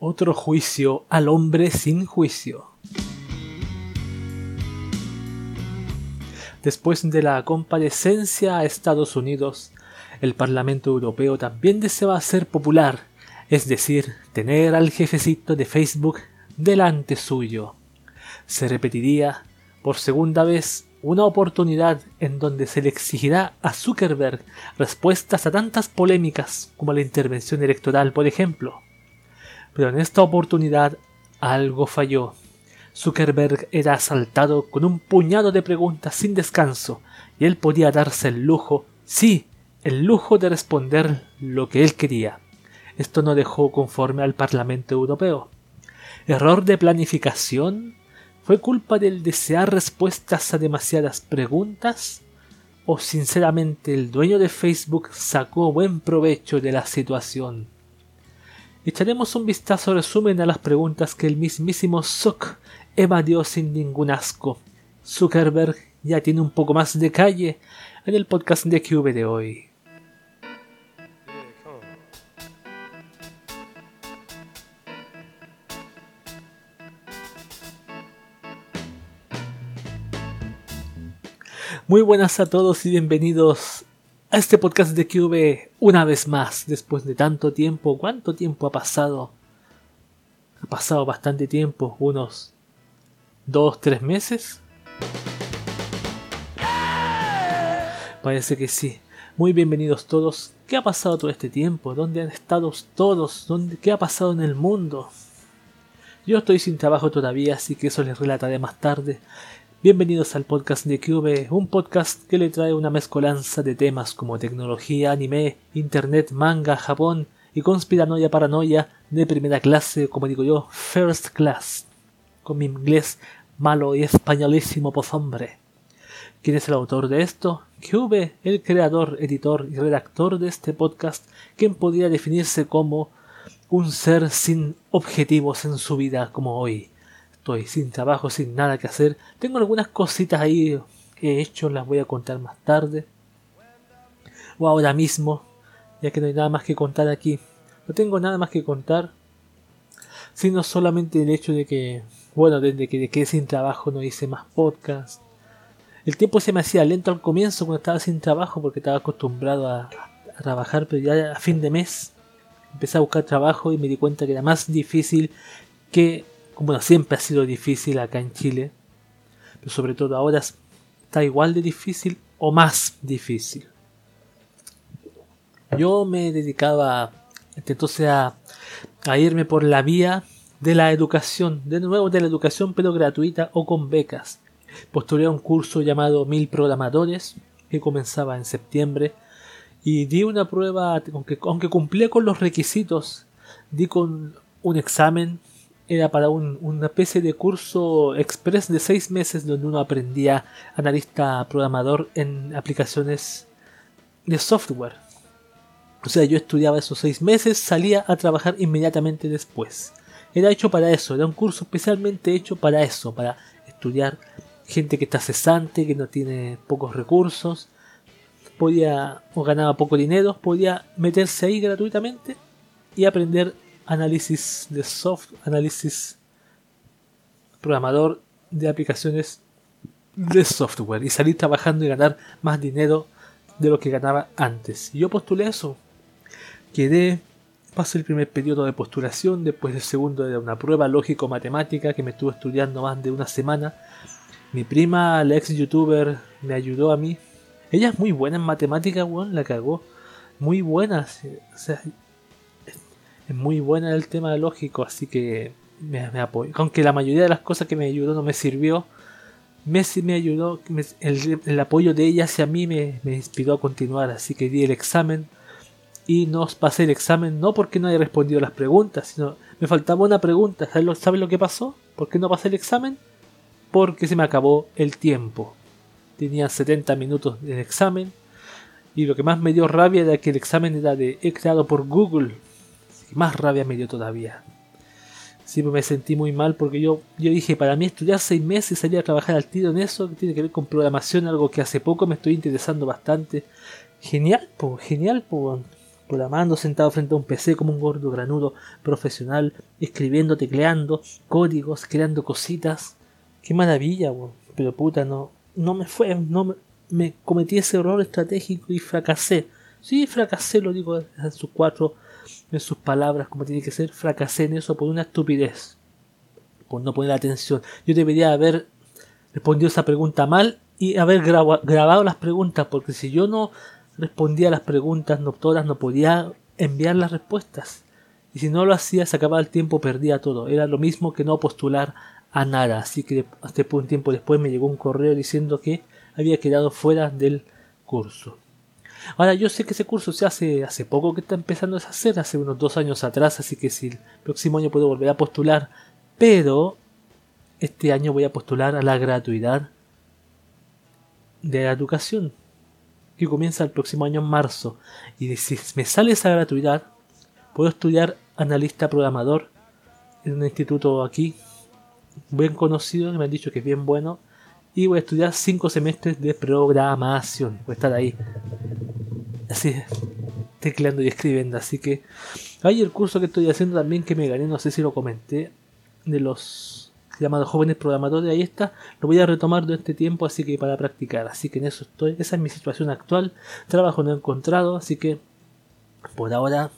Otro juicio al hombre sin juicio. Después de la comparecencia a Estados Unidos, el Parlamento Europeo también deseaba ser popular, es decir, tener al jefecito de Facebook delante suyo. Se repetiría por segunda vez una oportunidad en donde se le exigirá a Zuckerberg respuestas a tantas polémicas como la intervención electoral, por ejemplo. Pero en esta oportunidad algo falló. Zuckerberg era asaltado con un puñado de preguntas sin descanso, y él podía darse el lujo, sí, el lujo de responder lo que él quería. Esto no dejó conforme al Parlamento Europeo. ¿Error de planificación? ¿Fue culpa del desear respuestas a demasiadas preguntas? ¿O sinceramente el dueño de Facebook sacó buen provecho de la situación? Echaremos un vistazo resumen a las preguntas que el mismísimo Zuck evadió sin ningún asco. Zuckerberg ya tiene un poco más de calle en el podcast de QV de hoy. Muy buenas a todos y bienvenidos a este podcast de QV una vez más, después de tanto tiempo. ¿Cuánto tiempo ha pasado? Ha pasado bastante tiempo, unos dos, tres meses. Parece que sí. Muy bienvenidos todos. ¿Qué ha pasado todo este tiempo? ¿Dónde han estado todos? ¿Dónde, ¿Qué ha pasado en el mundo? Yo estoy sin trabajo todavía, así que eso les relataré más tarde. Bienvenidos al podcast de Cube, un podcast que le trae una mezcolanza de temas como tecnología, anime, internet, manga, Japón y conspiranoia paranoia de primera clase, como digo yo, first class, con mi inglés malo y españolísimo hombre. ¿Quién es el autor de esto? Cube, el creador, editor y redactor de este podcast, quien podría definirse como un ser sin objetivos en su vida como hoy estoy sin trabajo, sin nada que hacer. Tengo algunas cositas ahí que he hecho, las voy a contar más tarde. O ahora mismo, ya que no hay nada más que contar aquí. No tengo nada más que contar. Sino solamente el hecho de que, bueno, desde que quedé sin trabajo no hice más podcast. El tiempo se me hacía lento al comienzo cuando estaba sin trabajo porque estaba acostumbrado a, a trabajar, pero ya a fin de mes empecé a buscar trabajo y me di cuenta que era más difícil que como siempre ha sido difícil acá en Chile, pero sobre todo ahora está igual de difícil o más difícil. Yo me dedicaba entonces a, a irme por la vía de la educación, de nuevo de la educación pero gratuita o con becas. Postulé a un curso llamado Mil Programadores que comenzaba en septiembre y di una prueba, aunque, aunque cumplía con los requisitos, di con un examen era para un, una especie de curso express de seis meses donde uno aprendía analista programador en aplicaciones de software. O sea, yo estudiaba esos seis meses, salía a trabajar inmediatamente después. Era hecho para eso, era un curso especialmente hecho para eso, para estudiar gente que está cesante, que no tiene pocos recursos, podía o ganaba poco dinero, podía meterse ahí gratuitamente y aprender análisis de software, análisis programador de aplicaciones de software y salir trabajando y ganar más dinero de lo que ganaba antes. Yo postulé eso. Quedé, pasé el primer periodo de postulación, después el segundo de una prueba lógico-matemática que me estuvo estudiando más de una semana. Mi prima, la ex youtuber, me ayudó a mí. Ella es muy buena en matemática, weón, la cagó. Muy buena. O sea, es muy buena el tema lógico, así que me, me apoyo. Aunque la mayoría de las cosas que me ayudó no me sirvió, Messi me ayudó, el, apoyo de ella hacia mí me, inspiró a continuar, así que di el examen y no pasé el examen no porque no haya respondido las preguntas, sino me faltaba una pregunta. ¿Sabes lo, ¿sabes lo que pasó? ¿Por qué no pasé el examen? Porque se me acabó el tiempo. Tenía 70 minutos de examen y lo que más me dio rabia era que el examen era de creado por Google más rabia me dio todavía. Siempre me sentí muy mal porque yo, yo dije, para mí estudiar seis meses y salir a trabajar al tiro en eso, que tiene que ver con programación, algo que hace poco me estoy interesando bastante. Genial, po, genial, po. programando sentado frente a un PC como un gordo granudo profesional, escribiendo, tecleando, códigos, creando cositas. Qué maravilla, weón. Pero puta, no, no me fue, no me, me cometí ese error estratégico y fracasé. Sí, fracasé, lo digo en sus cuatro, en sus palabras, como tiene que ser, fracasé en eso por una estupidez. Por no poner atención. Yo debería haber respondido esa pregunta mal y haber grabado las preguntas, porque si yo no respondía a las preguntas, no todas, no podía enviar las respuestas. Y si no lo hacía, se acababa el tiempo, perdía todo. Era lo mismo que no postular a nada. Así que hasta un tiempo después me llegó un correo diciendo que había quedado fuera del curso. Ahora yo sé que ese curso se hace hace poco que está empezando a hacer, hace unos dos años atrás, así que si el próximo año puedo volver a postular, pero este año voy a postular a la gratuidad de la educación, que comienza el próximo año en marzo. Y si me sale esa gratuidad, puedo estudiar analista programador en un instituto aquí, bien conocido, que me han dicho que es bien bueno, y voy a estudiar cinco semestres de programación. Voy a estar ahí, así, tecleando y escribiendo. Así que hay el curso que estoy haciendo también que me gané, no sé si lo comenté, de los llamado Jóvenes Programadores, ahí está, lo voy a retomar de este tiempo, así que para practicar, así que en eso estoy, esa es mi situación actual, trabajo no he encontrado, así que por ahora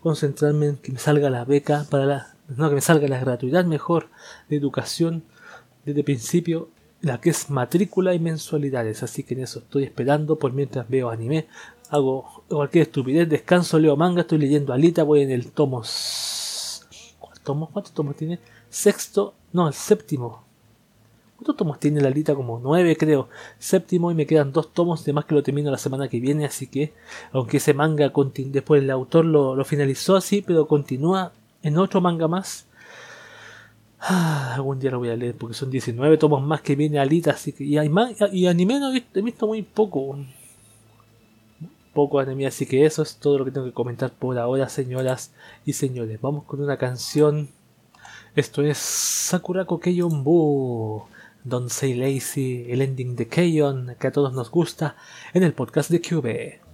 concentrarme en que me salga la beca para la, no que me salga la gratuidad mejor de educación desde principio, la que es matrícula y mensualidades, así que en eso estoy esperando. Por mientras veo anime, hago cualquier estupidez, descanso, leo manga, estoy leyendo Alita, voy en el tomo ¿Cuántos tomos tiene? Sexto no, el séptimo. ¿Cuántos tomos tiene la lista? Como nueve, creo. Séptimo y me quedan dos tomos, de más que lo termino la semana que viene, así que, aunque ese manga después el autor lo, finalizó así, pero continúa en otro manga más. Ah, algún día lo voy a leer porque son 19 tomos más que viene Alita, así que y, hay y anime no he visto, muy poco. Poco anime, así que eso es todo lo que tengo que comentar por ahora, señoras y señores. Vamos con una canción esto es Sakurako Keion Bu, Don't Say Lazy, el ending de Keion que a todos nos gusta en el podcast de Cube.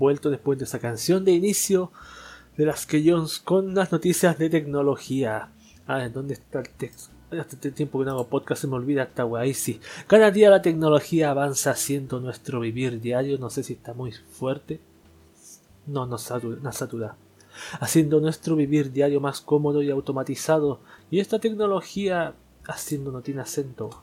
Vuelto después de esa canción de inicio de las que Jones con las noticias de tecnología. Ah, ¿dónde está el texto? Hace tiempo que no hago podcast se me olvida esta weá. sí. Cada día la tecnología avanza haciendo nuestro vivir diario. No sé si está muy fuerte. No, no satura. satura. Haciendo nuestro vivir diario más cómodo y automatizado. Y esta tecnología haciendo no tiene acento.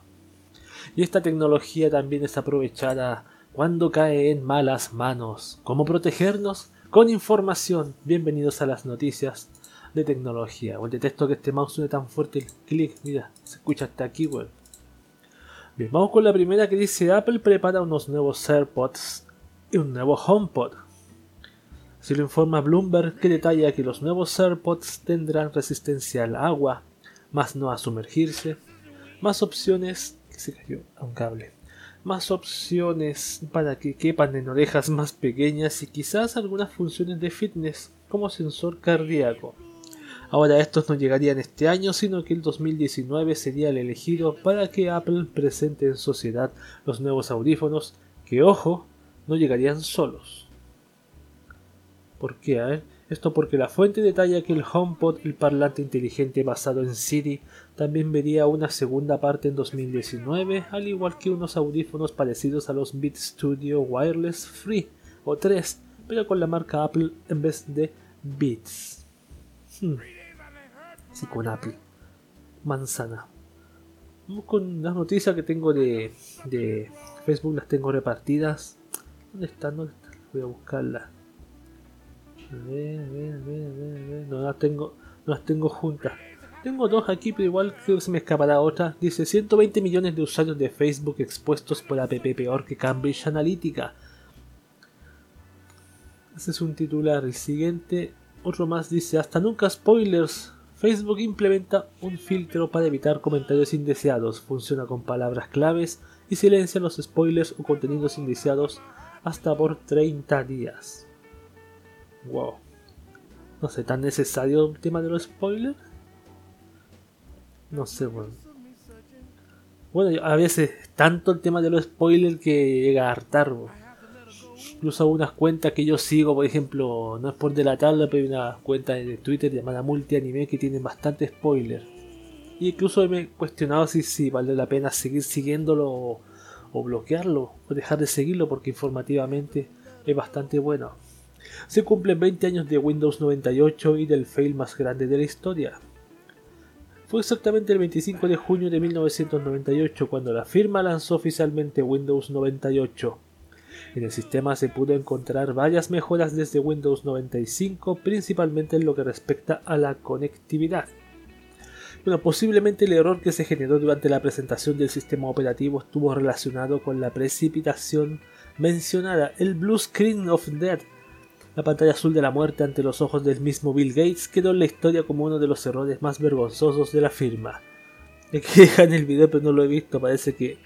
Y esta tecnología también es aprovechada cuando cae en malas manos. ¿Cómo protegernos? Con información. Bienvenidos a las noticias de tecnología. O detesto que este mouse suene tan fuerte el clic. Mira, se escucha hasta aquí, weón. Bien, vamos con la primera que dice Apple prepara unos nuevos AirPods y un nuevo HomePod. Si lo informa Bloomberg que detalla que los nuevos AirPods tendrán resistencia al agua, más no a sumergirse, más opciones se cayó a un cable, más opciones para que quepan en orejas más pequeñas y quizás algunas funciones de fitness como sensor cardíaco. Ahora estos no llegarían este año, sino que el 2019 sería el elegido para que Apple presente en sociedad los nuevos audífonos que, ojo, no llegarían solos. ¿Por qué? Ver, esto porque la fuente detalla que el HomePod, el parlante inteligente basado en Siri, también vería una segunda parte en 2019, al igual que unos audífonos parecidos a los Beat Studio Wireless Free o 3, pero con la marca Apple en vez de Beats. Hmm con Apple. Manzana. Vamos con las noticias que tengo de, de Facebook, las tengo repartidas. ¿Dónde están? ¿Dónde están? Voy a buscarlas. No las tengo, no las tengo juntas. Tengo dos aquí, pero igual creo que se me escapará otra. Dice 120 millones de usuarios de Facebook expuestos por app peor que Cambridge Analytica. Ese es un titular. El siguiente, otro más dice hasta nunca spoilers. Facebook implementa un filtro para evitar comentarios indeseados, funciona con palabras claves y silencia los spoilers o contenidos indeseados hasta por 30 días. Wow. No sé, ¿tan necesario el tema de los spoilers? No sé, bueno. Bueno, a veces tanto el tema de los spoilers que llega a hartar. Incluso algunas cuentas que yo sigo, por ejemplo, no es por delatarla, pero hay una cuenta de Twitter llamada Multianime que tiene bastante spoiler. Y incluso me he cuestionado si, si vale la pena seguir siguiéndolo o bloquearlo o dejar de seguirlo porque informativamente es bastante bueno. Se cumplen 20 años de Windows 98 y del fail más grande de la historia. Fue exactamente el 25 de junio de 1998 cuando la firma lanzó oficialmente Windows 98 en el sistema se pudo encontrar varias mejoras desde Windows 95, principalmente en lo que respecta a la conectividad. Bueno, posiblemente el error que se generó durante la presentación del sistema operativo estuvo relacionado con la precipitación mencionada, el Blue Screen of Death. La pantalla azul de la muerte ante los ojos del mismo Bill Gates quedó en la historia como uno de los errores más vergonzosos de la firma. Aquí dejan el video, pero no lo he visto. Parece que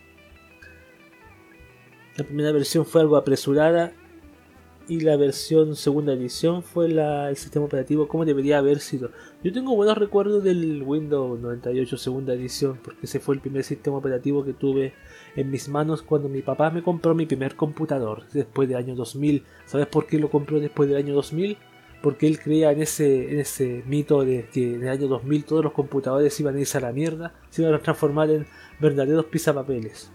la primera versión fue algo apresurada y la versión segunda edición fue el sistema operativo como debería haber sido. Yo tengo buenos recuerdos del Windows 98 segunda edición porque ese fue el primer sistema operativo que tuve en mis manos cuando mi papá me compró mi primer computador después del año 2000. ¿Sabes por qué lo compró después del año 2000? Porque él creía en ese, en ese mito de que en el año 2000 todos los computadores iban a irse a la mierda, se iban a transformar en verdaderos pisapapeles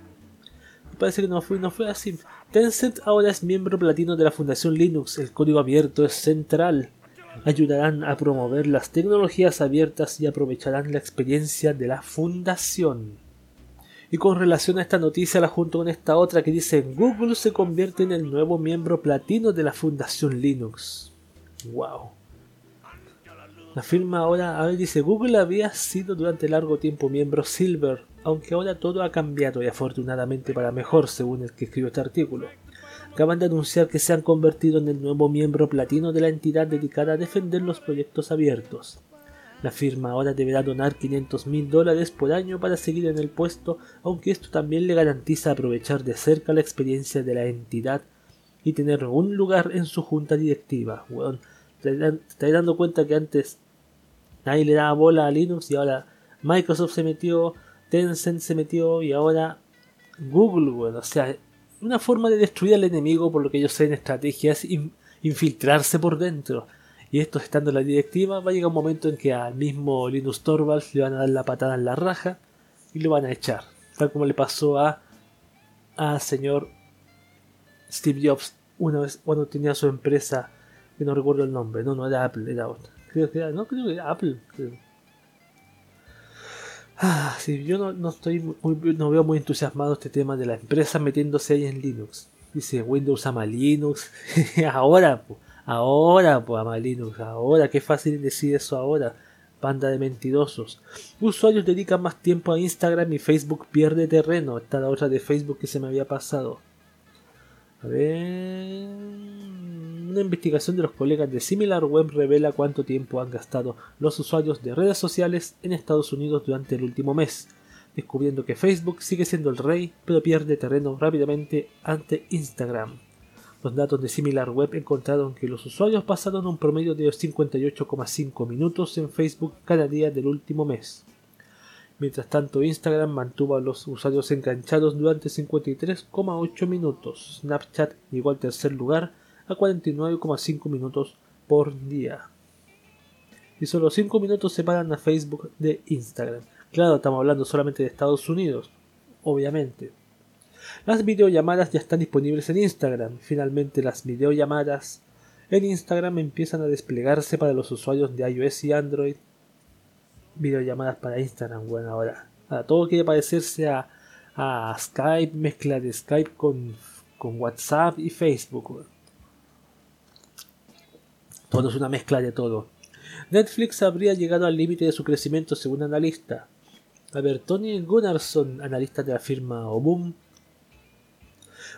parece que no fue, no fue así. Tencent ahora es miembro platino de la Fundación Linux. El código abierto es central. Ayudarán a promover las tecnologías abiertas y aprovecharán la experiencia de la fundación. Y con relación a esta noticia, la junto con esta otra que dice Google se convierte en el nuevo miembro platino de la Fundación Linux. Wow. La firma ahora, a dice Google había sido durante largo tiempo miembro Silver aunque ahora todo ha cambiado y afortunadamente para mejor según el que escribió este artículo. Acaban de anunciar que se han convertido en el nuevo miembro platino de la entidad dedicada a defender los proyectos abiertos. La firma ahora deberá donar 500 mil dólares por año para seguir en el puesto, aunque esto también le garantiza aprovechar de cerca la experiencia de la entidad y tener un lugar en su junta directiva. Bueno, te dando cuenta que antes nadie le daba bola a Linux y ahora Microsoft se metió, Tencent se metió y ahora Google, bueno, o sea, una forma de destruir al enemigo, por lo que ellos sé en estrategia, es infiltrarse por dentro. Y esto estando en la directiva, va a llegar un momento en que al mismo Linus Torvalds le van a dar la patada en la raja y lo van a echar. Tal como le pasó a al señor Steve Jobs una vez cuando tenía su empresa, que no recuerdo el nombre, no, no era Apple, era otra. Creo no creo que Apple. Ah, sí, yo no, estoy muy, no veo muy entusiasmado este tema de la empresa metiéndose ahí en Linux. Dice Windows ama Linux. ahora, pues, ahora, pues ama Linux, ahora, qué fácil decir eso ahora. Banda de mentirosos. Usuarios dedican más tiempo a Instagram y Facebook pierde terreno. Esta la otra de Facebook que se me había pasado. A ver. Una investigación de los colegas de SimilarWeb revela cuánto tiempo han gastado los usuarios de redes sociales en Estados Unidos durante el último mes, descubriendo que Facebook sigue siendo el rey, pero pierde terreno rápidamente ante Instagram. Los datos de SimilarWeb encontraron que los usuarios pasaron un promedio de 58,5 minutos en Facebook cada día del último mes. Mientras tanto, Instagram mantuvo a los usuarios enganchados durante 53,8 minutos. Snapchat llegó al tercer lugar a 49,5 minutos por día. Y solo 5 minutos separan a Facebook de Instagram. Claro, estamos hablando solamente de Estados Unidos, obviamente. Las videollamadas ya están disponibles en Instagram. Finalmente las videollamadas en Instagram empiezan a desplegarse para los usuarios de iOS y Android videollamadas para Instagram, bueno, ahora. todo quiere parecerse a, a Skype, mezcla de Skype con WhatsApp y Facebook. Todo es una mezcla de todo. Netflix habría llegado al límite de su crecimiento según analista. A ver, Tony Gunnarsson, analista de la firma Obum,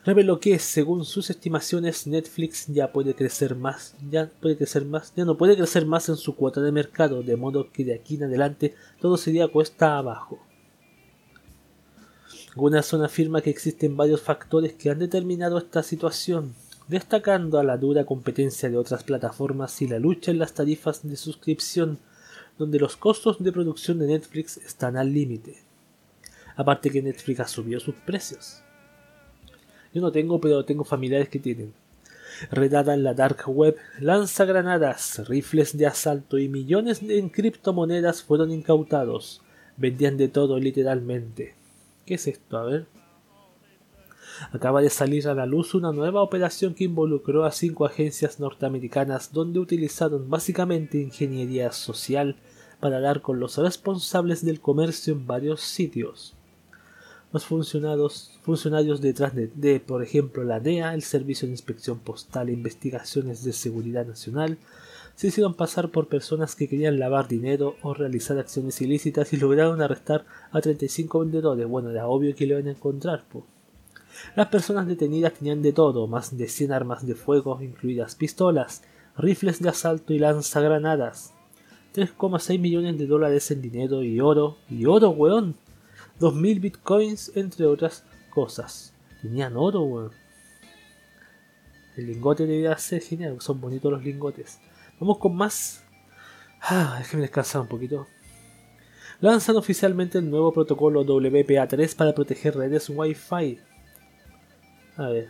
reveló que, según sus estimaciones, Netflix ya puede crecer más, ya puede crecer más, ya no puede crecer más en su cuota de mercado, de modo que de aquí en adelante todo sería cuesta abajo. Gunnarsson afirma que existen varios factores que han determinado esta situación, destacando a la dura competencia de otras plataformas y la lucha en las tarifas de suscripción, donde los costos de producción de Netflix están al límite. Aparte que Netflix ha subido sus precios. Yo no tengo, pero tengo familiares que tienen. Redada en la dark web, lanza granadas, rifles de asalto y millones en criptomonedas fueron incautados. Vendían de todo literalmente. ¿Qué es esto? A ver. Acaba de salir a la luz una nueva operación que involucró a cinco agencias norteamericanas donde utilizaron básicamente ingeniería social para dar con los responsables del comercio en varios sitios los funcionarios, funcionarios detrás de, por ejemplo, la DEA, el Servicio de Inspección Postal e Investigaciones de Seguridad Nacional, se hicieron pasar por personas que querían lavar dinero o realizar acciones ilícitas y lograron arrestar a 35 vendedores. Bueno, era obvio que lo iban a encontrar. Las personas detenidas tenían de todo, más de 100 armas de fuego, incluidas pistolas, rifles de asalto y lanzagranadas. 3,6 millones de dólares en dinero y oro. Y oro, weón. 2000 bitcoins, entre otras cosas. Tenían oro, weón. El lingote debía ser genial, son bonitos los lingotes. Vamos con más. Ah, déjenme descansar un poquito. Lanzan oficialmente el nuevo protocolo WPA3 para proteger redes Wi-Fi. A ver.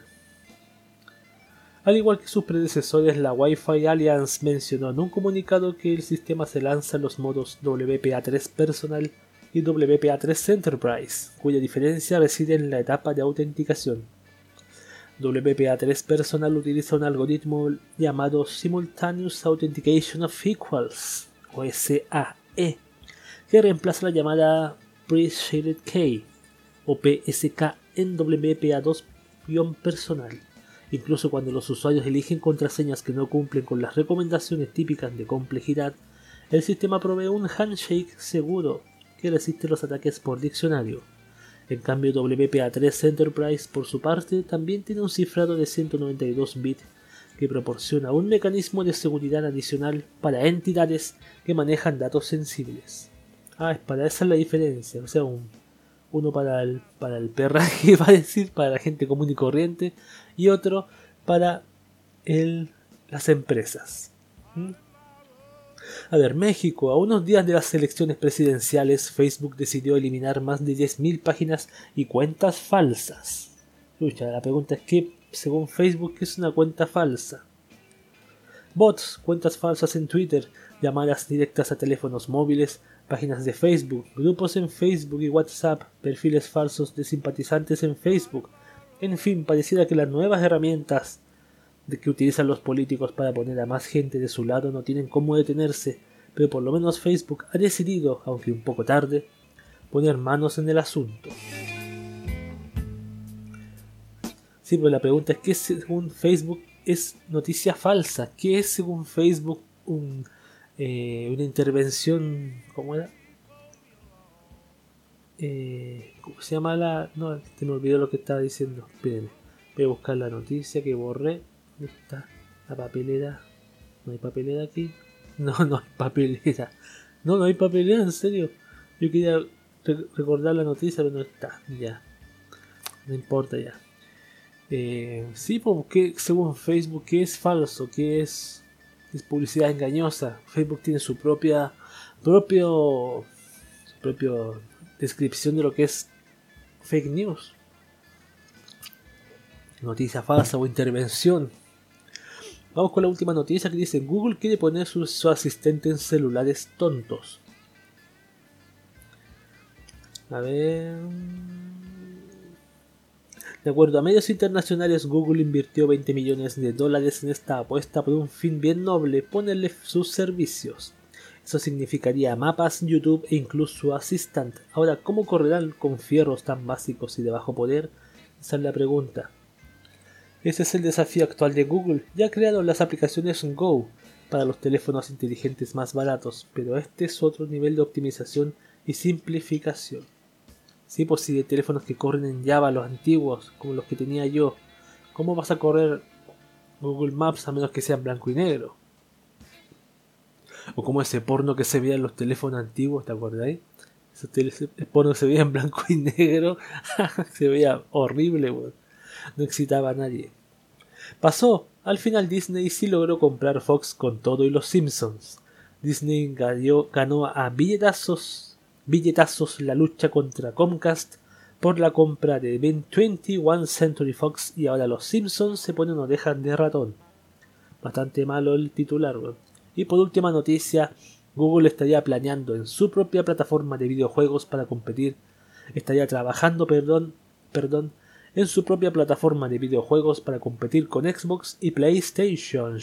Al igual que sus predecesores, la Wi-Fi Alliance mencionó en un comunicado que el sistema se lanza en los modos WPA3 personal y WPA3 Enterprise, cuya diferencia reside en la etapa de autenticación. WPA3 Personal utiliza un algoritmo llamado Simultaneous Authentication of Equals, o SAE, que reemplaza la llamada Pre-Shaded Key, o PSK, en WPA2-personal. Incluso cuando los usuarios eligen contraseñas que no cumplen con las recomendaciones típicas de complejidad, el sistema provee un handshake seguro que resiste los ataques por diccionario. En cambio, WPA3 Enterprise, por su parte, también tiene un cifrado de 192 bits que proporciona un mecanismo de seguridad adicional para entidades que manejan datos sensibles. Ah, es para esa la diferencia, o sea, uno para el, para el perraje, va a decir, para la gente común y corriente, y otro para el, las empresas. ¿Mm? A ver, México, a unos días de las elecciones presidenciales, Facebook decidió eliminar más de 10.000 páginas y cuentas falsas. Lucha, la pregunta es que, según Facebook, es una cuenta falsa. Bots, cuentas falsas en Twitter, llamadas directas a teléfonos móviles, páginas de Facebook, grupos en Facebook y WhatsApp, perfiles falsos de simpatizantes en Facebook. En fin, pareciera que las nuevas herramientas que utilizan los políticos para poner a más gente de su lado no tienen cómo detenerse, pero por lo menos Facebook ha decidido, aunque un poco tarde, poner manos en el asunto. Sí, pero la pregunta es ¿qué según Facebook es noticia falsa? ¿Qué es según Facebook un, eh, una intervención... ¿Cómo era? Eh, ¿Cómo se llama la...? No, te me olvidó lo que estaba diciendo. Espérenme. Voy a buscar la noticia que borré. ¿Dónde está? La papelera. ¿No hay papelera aquí? No, no hay papelera. No, no hay papelera, en serio. Yo quería recordar la noticia, pero no está. Ya. No importa ya. Eh, sí, porque según Facebook, ¿qué es falso? ¿Qué es, es publicidad engañosa? Facebook tiene su propia propio, su propio descripción de lo que es fake news. Noticia falsa o intervención. Vamos con la última noticia que dice Google quiere poner su, su asistente en celulares tontos. A ver. De acuerdo a medios internacionales, Google invirtió 20 millones de dólares en esta apuesta por un fin bien noble, ponerle sus servicios. Eso significaría mapas, YouTube e incluso Assistant. Ahora, ¿cómo correrán con fierros tan básicos y de bajo poder? Esa es la pregunta. Ese es el desafío actual de Google. Ya ha creado las aplicaciones Go para los teléfonos inteligentes más baratos, pero este es otro nivel de optimización y simplificación. Sí, pues si de teléfonos que corren en Java, los antiguos, como los que tenía yo, ¿cómo vas a correr Google Maps a menos que sea en blanco y negro? O como ese porno que se veía en los teléfonos antiguos, ¿te acordáis? Ese porno se veía en blanco y negro, se veía horrible, no excitaba a nadie. Pasó, al final Disney sí logró comprar Fox con todo y los Simpsons. Disney ganó a billetazos billetazos la lucha contra Comcast por la compra de 21 Century Fox y ahora los Simpsons se ponen orejas de ratón. Bastante malo el titular. Y por última noticia, Google estaría planeando en su propia plataforma de videojuegos para competir. Estaría trabajando, perdón, perdón, en su propia plataforma de videojuegos para competir con Xbox y PlayStation.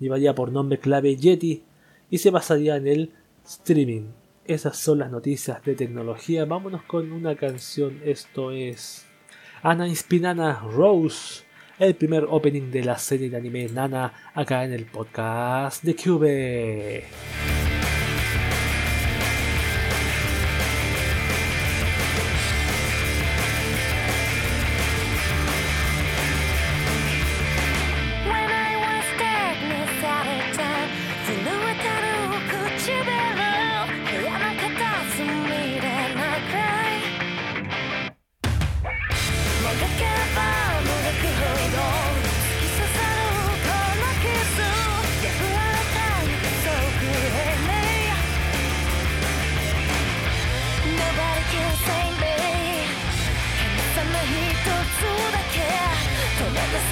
Llevaría por nombre clave Yeti y se basaría en el streaming. Esas son las noticias de tecnología. Vámonos con una canción. Esto es Ana Inspinana Rose, el primer opening de la serie de anime Nana, acá en el podcast de Cube.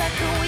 作を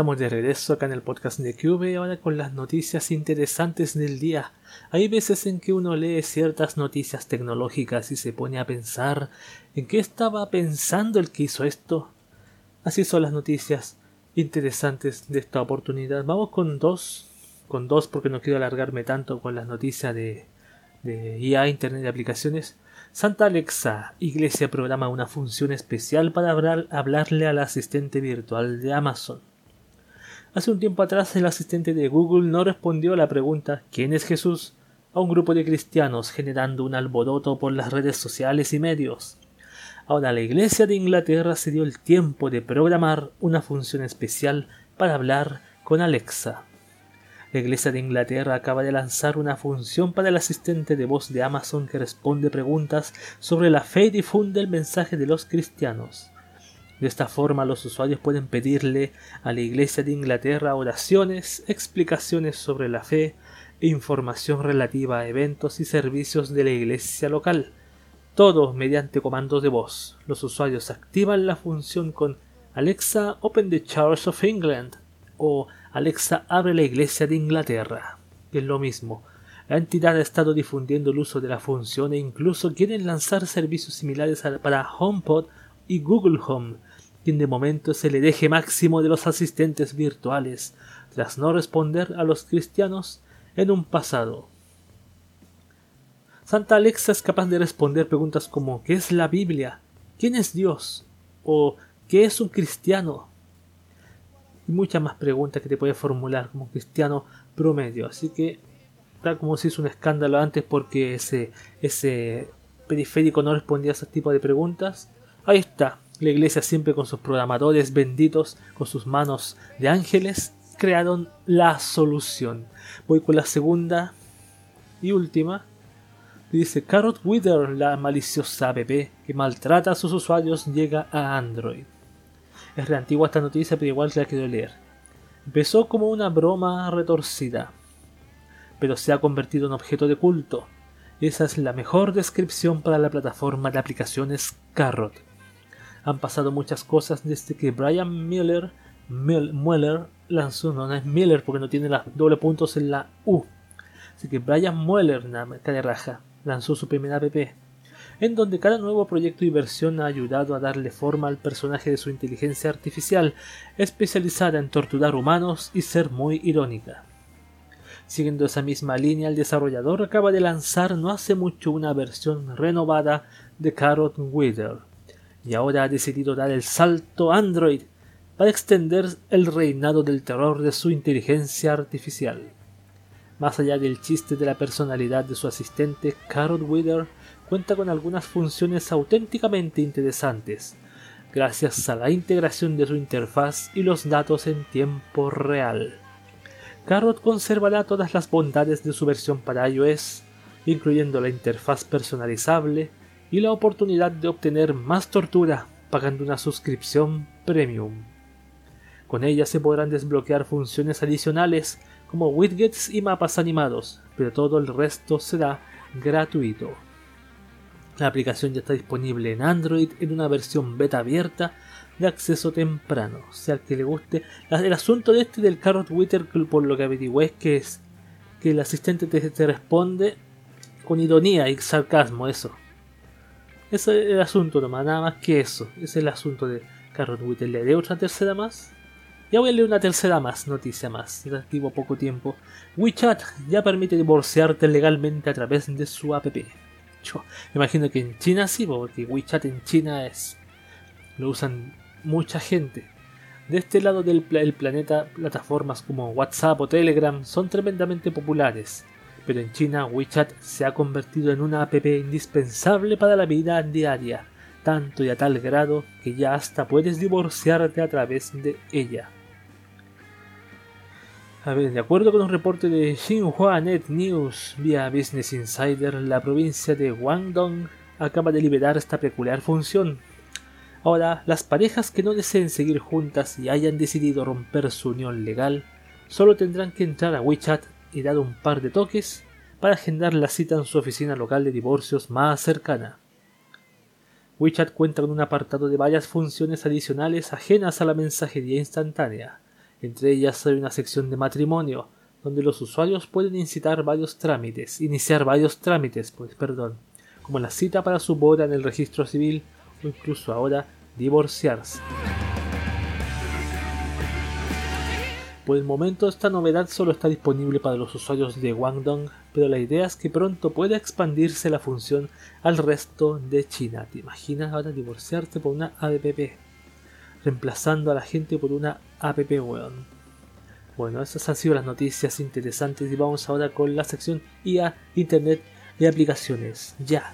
Estamos de regreso acá en el podcast de Cube ahora con las noticias interesantes del día. Hay veces en que uno lee ciertas noticias tecnológicas y se pone a pensar en qué estaba pensando el que hizo esto. Así son las noticias interesantes de esta oportunidad. Vamos con dos, con dos porque no quiero alargarme tanto con las noticias de, IA, Internet de aplicaciones. Santa Alexa, Iglesia programa una función especial para hablarle al asistente virtual de Amazon. Hace un tiempo atrás el asistente de Google no respondió a la pregunta ¿Quién es Jesús? a un grupo de cristianos generando un alboroto por las redes sociales y medios. Ahora la Iglesia de Inglaterra se dio el tiempo de programar una función especial para hablar con Alexa. La Iglesia de Inglaterra acaba de lanzar una función para el asistente de voz de Amazon que responde preguntas sobre la fe y difunde el mensaje de los cristianos. De esta forma los usuarios pueden pedirle a la Iglesia de Inglaterra oraciones, explicaciones sobre la fe e información relativa a eventos y servicios de la Iglesia local. Todo mediante comandos de voz. Los usuarios activan la función con Alexa Open the Church of England o Alexa abre la Iglesia de Inglaterra, es lo mismo. La entidad ha estado difundiendo el uso de la función e incluso quieren lanzar servicios similares para HomePod y Google Home, quien de momento se le deje máximo de los asistentes virtuales, tras no responder a los cristianos en un pasado. Santa Alexa es capaz de responder preguntas como ¿qué es la Biblia? ¿quién es Dios? o ¿qué es un cristiano? y muchas más preguntas que te puede formular como cristiano promedio. Así que tal como se hizo un escándalo antes porque ese, ese periférico no respondía a ese tipo de preguntas, ahí está, la iglesia siempre con sus programadores benditos, con sus manos de ángeles, crearon la solución. Voy con la segunda y última. Dice Carrot Wither, la maliciosa app que maltrata a sus usuarios, llega a Android. Es re antigua esta noticia, pero igual la quiero leer. Empezó como una broma retorcida, pero se ha convertido en objeto de culto. Esa es la mejor descripción para la plataforma de aplicaciones Carrot han pasado muchas cosas desde que Brian Miller, Mueller lanzó, no, es Miller porque no tiene los doble puntos en la U. Así que Brian Mueller, de raja, lanzó su primera app, en donde cada nuevo proyecto y versión ha ayudado a darle forma al personaje de su inteligencia artificial, especializada en torturar humanos y ser muy irónica. Siguiendo esa misma línea, el desarrollador acaba de lanzar no hace mucho una versión renovada de Carrot Wither, y ahora ha decidido dar el salto a Android para extender el reinado del terror de su inteligencia artificial. Más allá del chiste de la personalidad de su asistente, Carrot Wither cuenta con algunas funciones auténticamente interesantes, gracias a la integración de su interfaz y los datos en tiempo real. Carrot conservará todas las bondades de su versión para iOS, incluyendo la interfaz personalizable, y la oportunidad de obtener más tortura pagando una suscripción premium. Con ella se podrán desbloquear funciones adicionales como widgets y mapas animados, pero todo el resto será gratuito. La aplicación ya está disponible en Android en una versión beta abierta de acceso temprano. O sea, al que le guste. El asunto de este del Carrot Twitter, por lo que averigüé, es que es que el asistente te, te responde con ironía y sarcasmo, eso. Es el asunto nomás, nada más que eso. Es el asunto de Carrot Wither. ¿Le haré otra tercera más? Ya voy a leer una tercera más, noticia más. Relativo poco tiempo. WeChat ya permite divorciarte legalmente a través de su app. Yo imagino que en China sí, porque WeChat en China es. lo usan mucha gente. De este lado del planeta, plataformas como WhatsApp o Telegram son tremendamente populares pero en China WeChat se ha convertido en una app indispensable para la vida diaria, tanto y a tal grado que ya hasta puedes divorciarte a través de ella. A ver, de acuerdo con un reporte de Xinhua Net News vía Business Insider, la provincia de Guangdong acaba de liberar esta peculiar función. Ahora, las parejas que no deseen seguir juntas y hayan decidido romper su unión legal, solo tendrán que entrar a WeChat y dar un par de toques para agendar la cita en su oficina local de divorcios más cercana. WeChat cuenta con un apartado de varias funciones adicionales ajenas a la mensajería instantánea entre ellas hay una sección de matrimonio, donde los usuarios pueden incitar varios trámites, iniciar varios trámites, pues perdón, como la cita para su boda en el registro civil o incluso ahora divorciarse. Por el momento esta novedad solo está disponible para los usuarios de Guangdong, pero la idea es que pronto pueda expandirse la función al resto de China. ¿Te imaginas ahora divorciarte por una ADPP? reemplazando a la gente por una app weón. Bueno, esas han sido las noticias interesantes y vamos ahora con la sección IA Internet de aplicaciones. Ya.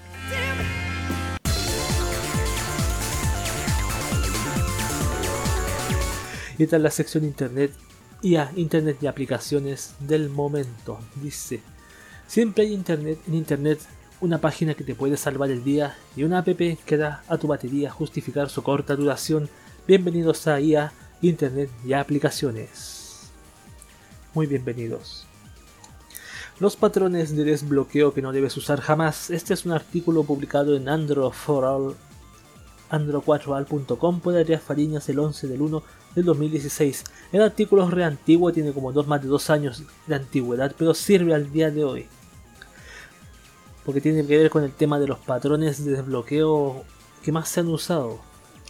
Y esta es la sección Internet IA Internet de aplicaciones del momento. Dice, siempre hay Internet en Internet una página que te puede salvar el día y una app que da a tu batería justificar su corta duración Bienvenidos a IA, Internet y aplicaciones. Muy bienvenidos. Los patrones de desbloqueo que no debes usar jamás. Este es un artículo publicado en Andro 4al.com por Adrián Fariñas el 11 del 1 del 2016. El artículo es reantiguo, tiene como dos, más de dos años de antigüedad, pero sirve al día de hoy. Porque tiene que ver con el tema de los patrones de desbloqueo que más se han usado.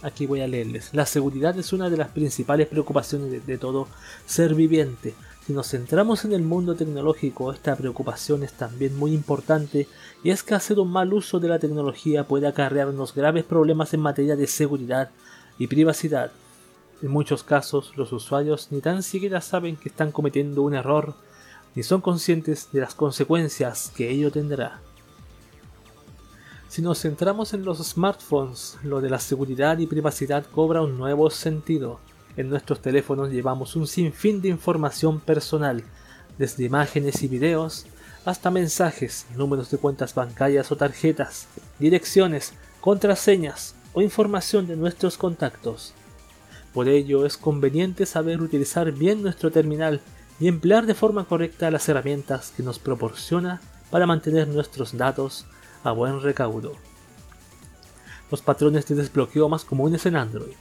Aquí voy a leerles. La seguridad es una de las principales preocupaciones de, todo ser viviente. Si nos centramos en el mundo tecnológico, esta preocupación es también muy importante y es que hacer un mal uso de la tecnología puede acarrearnos graves problemas en materia de seguridad y privacidad. En muchos casos, los usuarios ni tan siquiera saben que están cometiendo un error, ni son conscientes de las consecuencias que ello tendrá. Si nos centramos en los smartphones, lo de la seguridad y privacidad cobra un nuevo sentido. En nuestros teléfonos llevamos un sinfín de información personal, desde imágenes y videos hasta mensajes, números de cuentas bancarias o tarjetas, direcciones, contraseñas o información de nuestros contactos. Por ello es conveniente saber utilizar bien nuestro terminal y emplear de forma correcta las herramientas que nos proporciona para mantener nuestros datos a buen recaudo. Los patrones de desbloqueo más comunes en Android.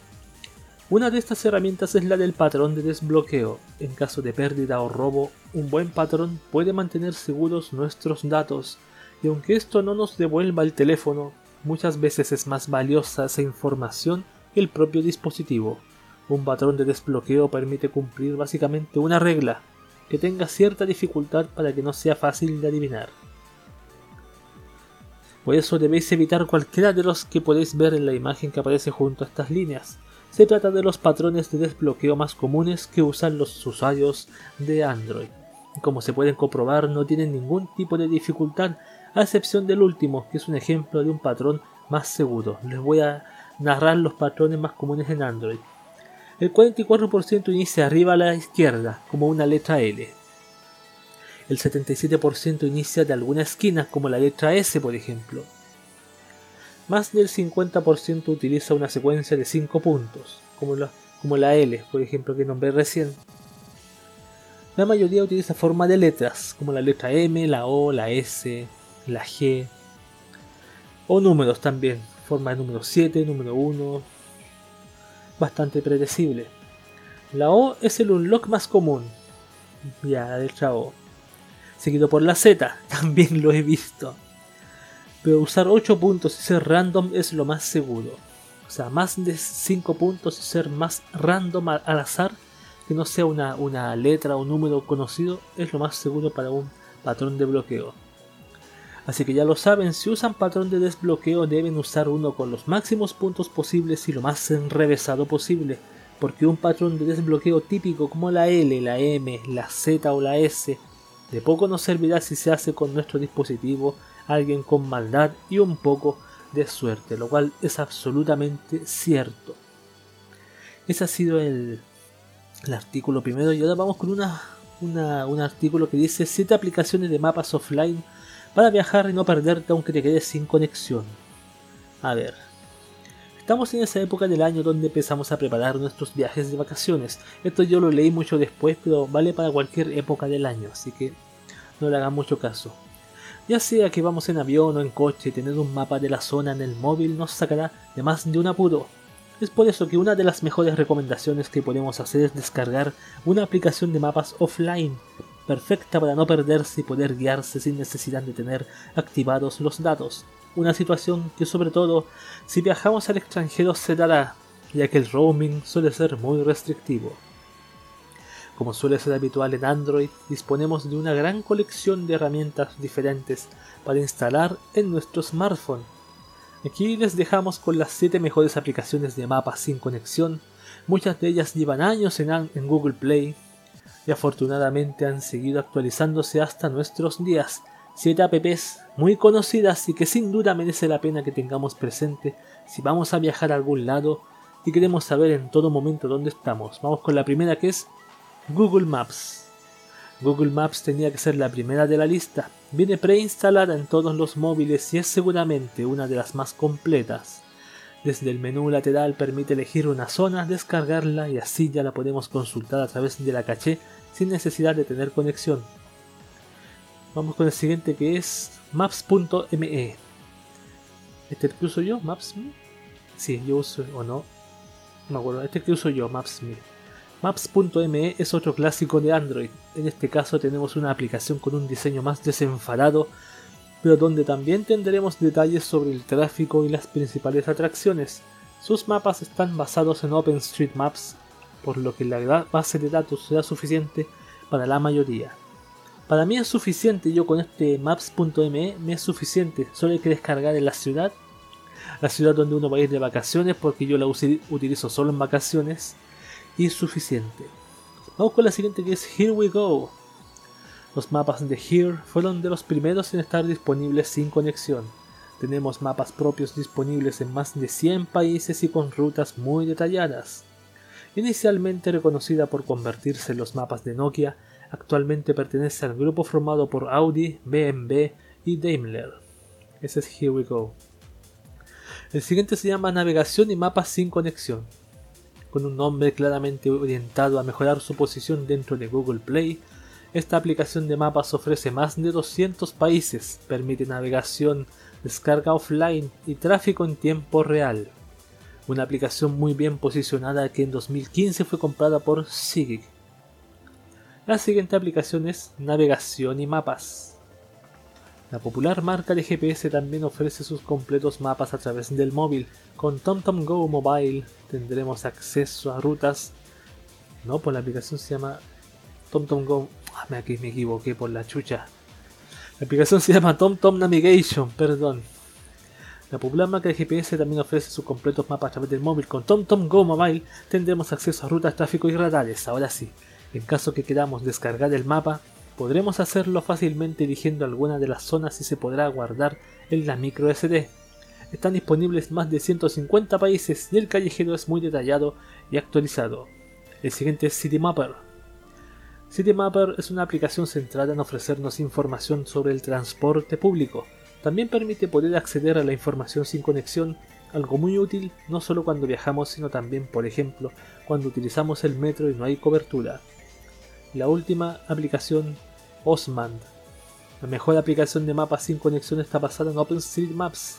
Una de estas herramientas es la del patrón de desbloqueo. En caso de pérdida o robo, un buen patrón puede mantener seguros nuestros datos y aunque esto no nos devuelva el teléfono, muchas veces es más valiosa esa información que el propio dispositivo. Un patrón de desbloqueo permite cumplir básicamente una regla, que tenga cierta dificultad para que no sea fácil de adivinar. Por eso debéis evitar cualquiera de los que podéis ver en la imagen que aparece junto a estas líneas. Se trata de los patrones de desbloqueo más comunes que usan los usuarios de Android. Como se pueden comprobar, no tienen ningún tipo de dificultad, a excepción del último, que es un ejemplo de un patrón más seguro. Les voy a narrar los patrones más comunes en Android. El 44% inicia arriba a la izquierda, como una letra L el 77% inicia de alguna esquina, como la letra S por ejemplo. Más del 50% utiliza una secuencia de 5 puntos, como la, como la L, por ejemplo, que nombré recién. La mayoría utiliza forma de letras, como la letra M, la O, la S, la G, o números también, forma de número 7, número 1, bastante predecible. La O es el unlock más común, ya la letra O seguido por la Z, también lo he visto. Pero usar 8 puntos y ser random es lo más seguro. O sea, más de 5 puntos y ser más random al azar, que no sea una, una letra o número conocido, es lo más seguro para un patrón de bloqueo. Así que ya lo saben, si usan patrón de desbloqueo deben usar uno con los máximos puntos posibles y lo más enrevesado posible, porque un patrón de desbloqueo típico como la L, la M, la Z o la S de poco nos servirá si se hace con nuestro dispositivo alguien con maldad y un poco de suerte, lo cual es absolutamente cierto. Ese ha sido el, artículo primero y ahora vamos con una un artículo que dice 7 aplicaciones de mapas offline para viajar y no perderte aunque te quedes sin conexión. A ver, Estamos en esa época del año donde empezamos a preparar nuestros viajes de vacaciones. Esto yo lo leí mucho después, pero vale para cualquier época del año, así que no le hagan mucho caso. Ya sea que vamos en avión o en coche, tener un mapa de la zona en el móvil nos sacará de más de un apuro. Es por eso que una de las mejores recomendaciones que podemos hacer es descargar una aplicación de mapas offline, perfecta para no perderse y poder guiarse sin necesidad de tener activados los datos una situación que sobre todo si viajamos al extranjero se dará, ya que el roaming suele ser muy restrictivo. Como suele ser habitual en Android, disponemos de una gran colección de herramientas diferentes para instalar en nuestro smartphone. Aquí les dejamos con las 7 mejores aplicaciones de mapas sin conexión, muchas de ellas llevan años en, en Google Play y afortunadamente han seguido actualizándose hasta nuestros días, 7 apps muy conocidas y que sin duda merece la pena que tengamos presente si vamos a viajar a algún lado y queremos saber en todo momento dónde estamos. Vamos con la primera que es Google Maps. Google Maps tenía que ser la primera de la lista. Viene preinstalada en todos los móviles y es seguramente una de las más completas. Desde el menú lateral permite elegir una zona, descargarla y así ya la podemos consultar a través de la caché sin necesidad de tener conexión. Vamos con el siguiente que es maps.me. ¿Este que uso yo? ¿Maps.me? Sí, yo uso o no. No me acuerdo. Este que uso yo, Maps.me. Maps.me es otro clásico de Android. En este caso tenemos una aplicación con un diseño más desenfadado, pero donde también tendremos detalles sobre el tráfico y las principales atracciones. Sus mapas están basados en OpenStreetMaps, por lo que la base de datos será suficiente para la mayoría. Para mí es suficiente, yo con este maps.me me es suficiente, solo hay que descargar en la ciudad, la ciudad donde uno va a ir de vacaciones, porque yo la utilizo solo en vacaciones, y es suficiente. Vamos con la siguiente que es Here We Go. Los mapas de Here fueron de los primeros en estar disponibles sin conexión. Tenemos mapas propios disponibles en más de 100 países y con rutas muy detalladas. Inicialmente reconocida por convertirse en los mapas de Nokia, Actualmente pertenece al grupo formado por Audi, BMW y Daimler. Ese es Here We Go. El siguiente se llama Navegación y mapas sin conexión. Con un nombre claramente orientado a mejorar su posición dentro de Google Play, esta aplicación de mapas ofrece más de 200 países, permite navegación, descarga offline y tráfico en tiempo real. Una aplicación muy bien posicionada que en 2015 fue comprada por Sigic la siguiente aplicación es Navegación y Mapas. La popular marca de GPS también ofrece sus completos mapas a través del móvil. Con TomTom Go Mobile tendremos acceso a rutas. No, pues la aplicación se llama TomTom Go. Ah, aquí me equivoqué por la chucha. La aplicación se llama TomTom Navigation, perdón. La popular marca de GPS también ofrece sus completos mapas a través del móvil. Con TomTom Go Mobile tendremos acceso a rutas, tráfico y radares. Ahora sí. En caso que queramos descargar el mapa, podremos hacerlo fácilmente eligiendo alguna de las zonas y se podrá guardar en la micro SD. Están disponibles más de 150 países y el callejero es muy detallado y actualizado. El siguiente es CityMapper. CityMapper es una aplicación centrada en ofrecernos información sobre el transporte público. También permite poder acceder a la información sin conexión, algo muy útil no solo cuando viajamos, sino también, por ejemplo, cuando utilizamos el metro y no hay cobertura. La última aplicación, Osmand. La mejor aplicación de mapas sin conexión está basada en OpenStreetMaps.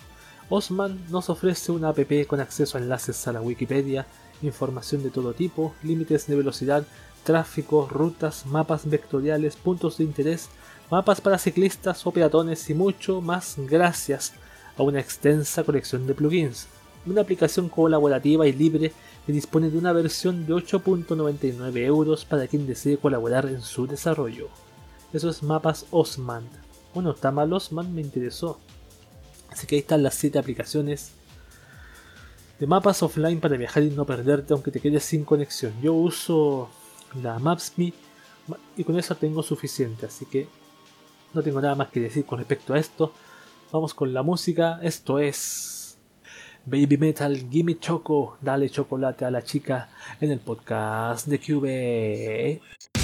Osmand nos ofrece una app con acceso a enlaces a la Wikipedia, información de todo tipo, límites de velocidad, tráfico, rutas, mapas vectoriales, puntos de interés, mapas para ciclistas o peatones y mucho más gracias a una extensa colección de plugins. Una aplicación colaborativa y libre que dispone de una versión de 8.99 euros para quien desee colaborar en su desarrollo. Esos mapas Osman. Bueno, está mal Osman, me interesó. Así que ahí están las 7 aplicaciones de mapas offline para viajar y no perderte aunque te quedes sin conexión. Yo uso la Maps.me y con eso tengo suficiente, así que no tengo nada más que decir con respecto a esto. Vamos con la música, esto es Baby Metal, Gimme Choco, dale chocolate a la chica en el podcast de QB.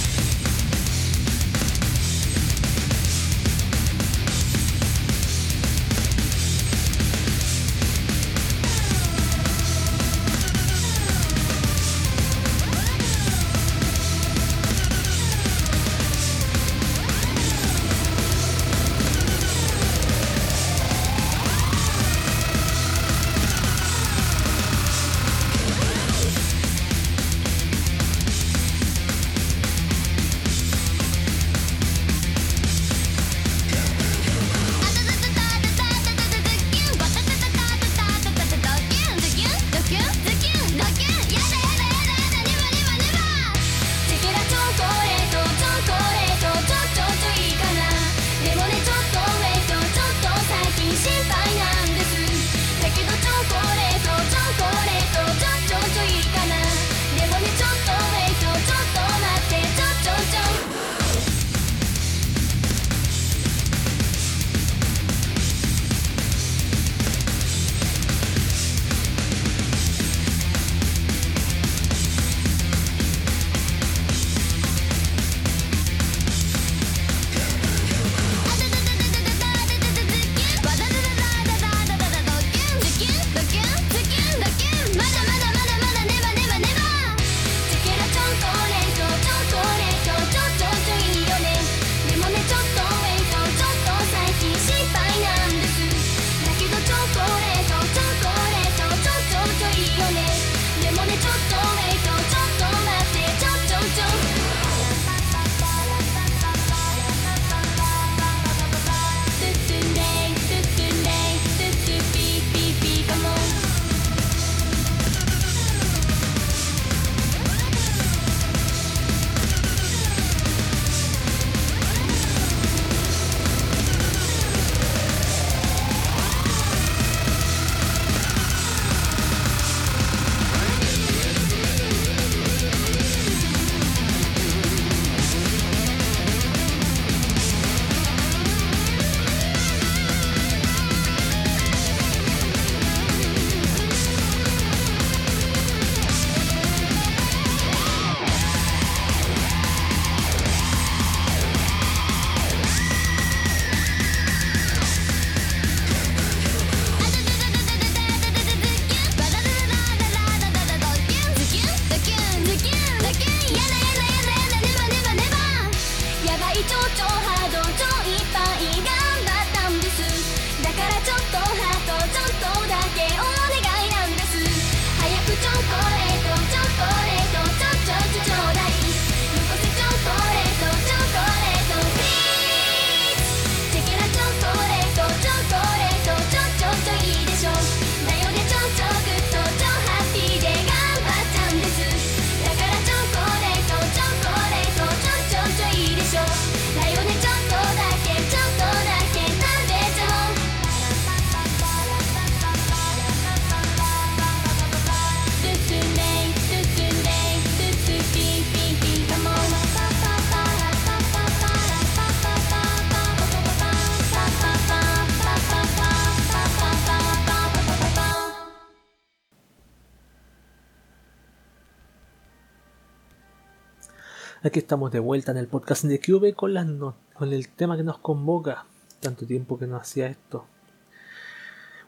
Aquí estamos de vuelta en el podcast de Cube con, las con el tema que nos convoca. Tanto tiempo que no hacía esto.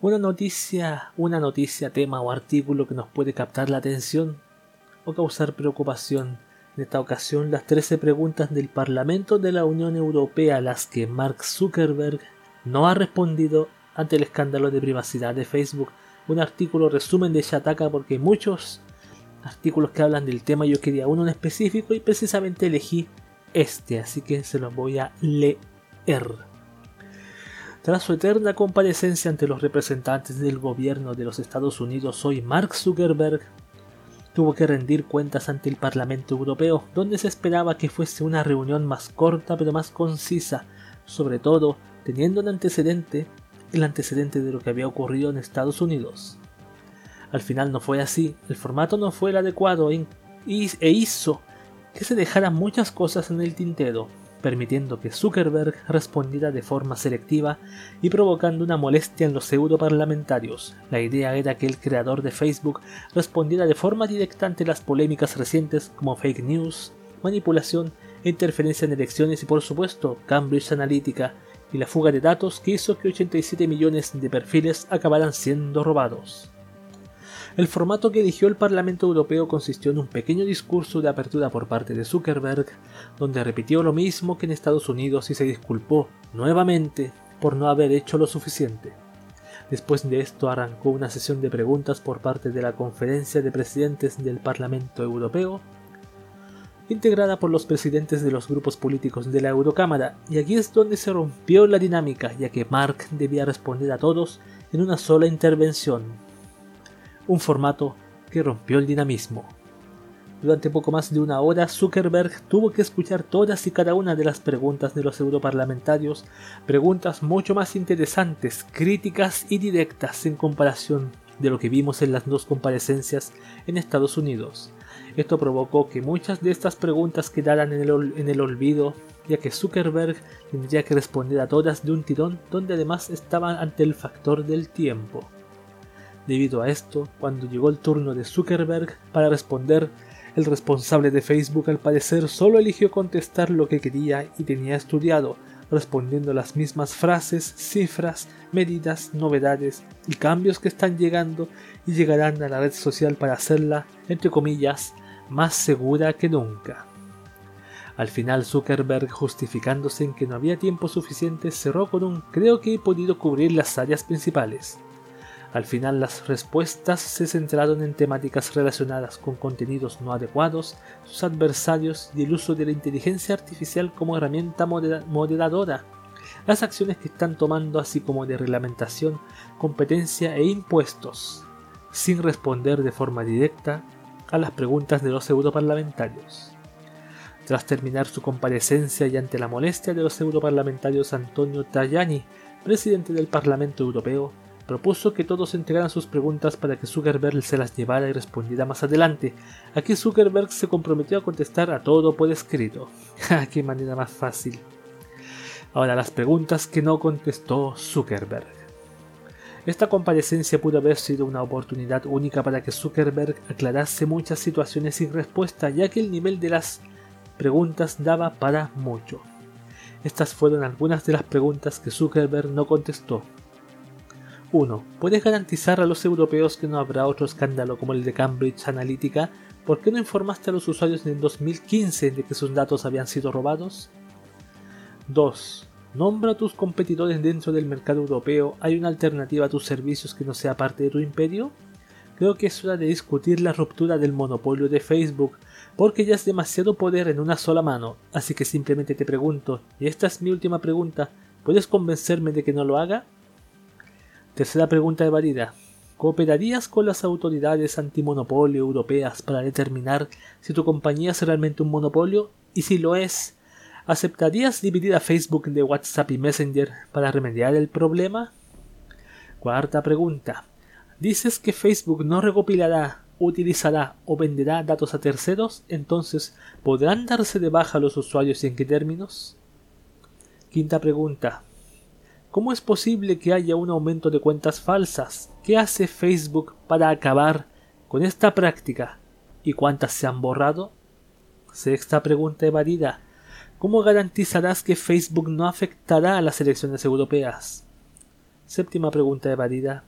Una noticia, una noticia, tema o artículo que nos puede captar la atención o causar preocupación. En esta ocasión, las 13 preguntas del Parlamento de la Unión Europea a las que Mark Zuckerberg no ha respondido ante el escándalo de privacidad de Facebook. Un artículo resumen de Shataka porque muchos artículos que hablan del tema. Yo quería uno en específico y precisamente elegí este, así que se los voy a leer. Tras su eterna comparecencia ante los representantes del gobierno de los Estados Unidos, hoy Mark Zuckerberg tuvo que rendir cuentas ante el Parlamento Europeo, donde se esperaba que fuese una reunión más corta pero más concisa, sobre todo teniendo un antecedente, el antecedente de lo que había ocurrido en Estados Unidos. Al final no fue así, el formato no fue el adecuado e, hizo que se dejaran muchas cosas en el tintero, permitiendo que Zuckerberg respondiera de forma selectiva y provocando una molestia en los europarlamentarios. La idea era que el creador de Facebook respondiera de forma directa ante las polémicas recientes como fake news, manipulación e interferencia en elecciones y por supuesto Cambridge Analytica y la fuga de datos que hizo que 87 millones de perfiles acabaran siendo robados. El formato que eligió el Parlamento Europeo consistió en un pequeño discurso de apertura por parte de Zuckerberg, donde repitió lo mismo que en Estados Unidos y se disculpó nuevamente por no haber hecho lo suficiente. Después de esto arrancó una sesión de preguntas por parte de la Conferencia de Presidentes del Parlamento Europeo, integrada por los presidentes de los grupos políticos de la Eurocámara, y aquí es donde se rompió la dinámica, ya que Mark debía responder a todos en una sola intervención, un formato que rompió el dinamismo. Durante poco más de una hora, Zuckerberg tuvo que escuchar todas y cada una de las preguntas de los europarlamentarios, preguntas mucho más interesantes, críticas y directas en comparación de lo que vimos en las dos comparecencias en Estados Unidos. Esto provocó que muchas de estas preguntas quedaran en el, olvido, ya que Zuckerberg tendría que responder a todas de un tirón, donde además estaban ante el factor del tiempo. Debido a esto, cuando llegó el turno de Zuckerberg para responder, el responsable de Facebook al parecer solo eligió contestar lo que quería y tenía estudiado, respondiendo las mismas frases, cifras, medidas, novedades y cambios que están llegando y llegarán a la red social para hacerla, entre comillas, más segura que nunca. Al final Zuckerberg, justificándose en que no había tiempo suficiente, cerró con un creo que he podido cubrir las áreas principales. Al final las respuestas se centraron en temáticas relacionadas con contenidos no adecuados, sus adversarios y el uso de la inteligencia artificial como herramienta modera- moderadora, las acciones que están tomando así como de reglamentación, competencia e impuestos, sin responder de forma directa a las preguntas de los europarlamentarios. Tras terminar su comparecencia y ante la molestia de los europarlamentarios Antonio Tajani, presidente del Parlamento Europeo, propuso que todos entregaran sus preguntas para que Zuckerberg se las llevara y respondiera más adelante. Aquí Zuckerberg se comprometió a contestar a todo por escrito. ¡Ja! ¡Qué manera más fácil! Ahora las preguntas que no contestó Zuckerberg. Esta comparecencia pudo haber sido una oportunidad única para que Zuckerberg aclarase muchas situaciones sin respuesta, ya que el nivel de las preguntas daba para mucho. Estas fueron algunas de las preguntas que Zuckerberg no contestó. 1. ¿Puedes garantizar a los europeos que no habrá otro escándalo como el de Cambridge Analytica? ¿Por qué no informaste a los usuarios en el 2015 de que sus datos habían sido robados? 2. Nombra a tus competidores dentro del mercado europeo. ¿Hay una alternativa a tus servicios que no sea parte de tu imperio? Creo que es hora de discutir la ruptura del monopolio de Facebook, porque ya es demasiado poder en una sola mano. Así que simplemente te pregunto, y esta es mi última pregunta, ¿puedes convencerme de que no lo haga? Tercera pregunta de valida. ¿Cooperarías con las autoridades antimonopolio europeas para determinar si tu compañía es realmente un monopolio? Y si lo es, ¿aceptarías dividir a Facebook de WhatsApp y Messenger para remediar el problema? Cuarta pregunta. Dices que Facebook no recopilará, utilizará o venderá datos a terceros, entonces ¿podrán darse de baja los usuarios y en qué términos? Quinta pregunta. ¿Cómo es posible que haya un aumento de cuentas falsas? ¿Qué hace Facebook para acabar con esta práctica? ¿Y cuántas se han borrado? Sexta pregunta evadida. ¿Cómo garantizarás que Facebook no afectará a las elecciones europeas? Séptima pregunta evadida.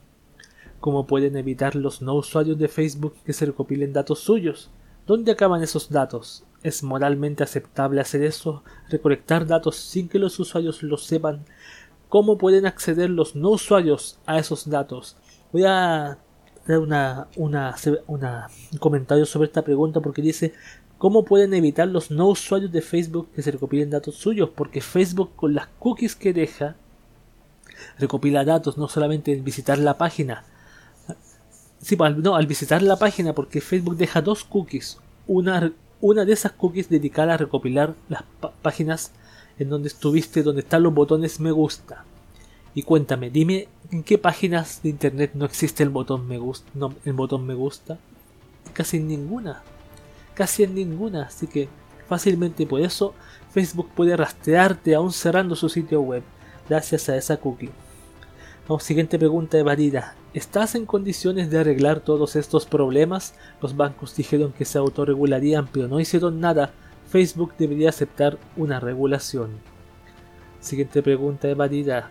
¿Cómo pueden evitar los no usuarios de Facebook que se recopilen datos suyos? ¿Dónde acaban esos datos? ¿Es moralmente aceptable hacer eso? ¿Recolectar datos sin que los usuarios lo sepan? Cómo pueden acceder los no usuarios a esos datos. Voy a dar una, una, un comentario sobre esta pregunta porque dice cómo pueden evitar los no usuarios de Facebook que se recopilen datos suyos porque Facebook con las cookies que deja recopila datos no solamente en visitar la página. Sí, pues, no, al visitar la página porque Facebook deja dos cookies. Una, una de esas cookies dedicada a recopilar las páginas en donde estuviste, donde están los botones me gusta. Y cuéntame, dime en qué páginas de internet no existe el botón me gusta, el botón me gusta. Casi en ninguna. Casi en ninguna, así que fácilmente por eso Facebook puede rastrearte aún cerrando su sitio web gracias a esa cookie. Vamos, siguiente pregunta evadida. ¿Estás en condiciones de arreglar todos estos problemas? Los bancos dijeron que se autorregularían, pero no hicieron nada Facebook debería aceptar una regulación. Siguiente pregunta evadida.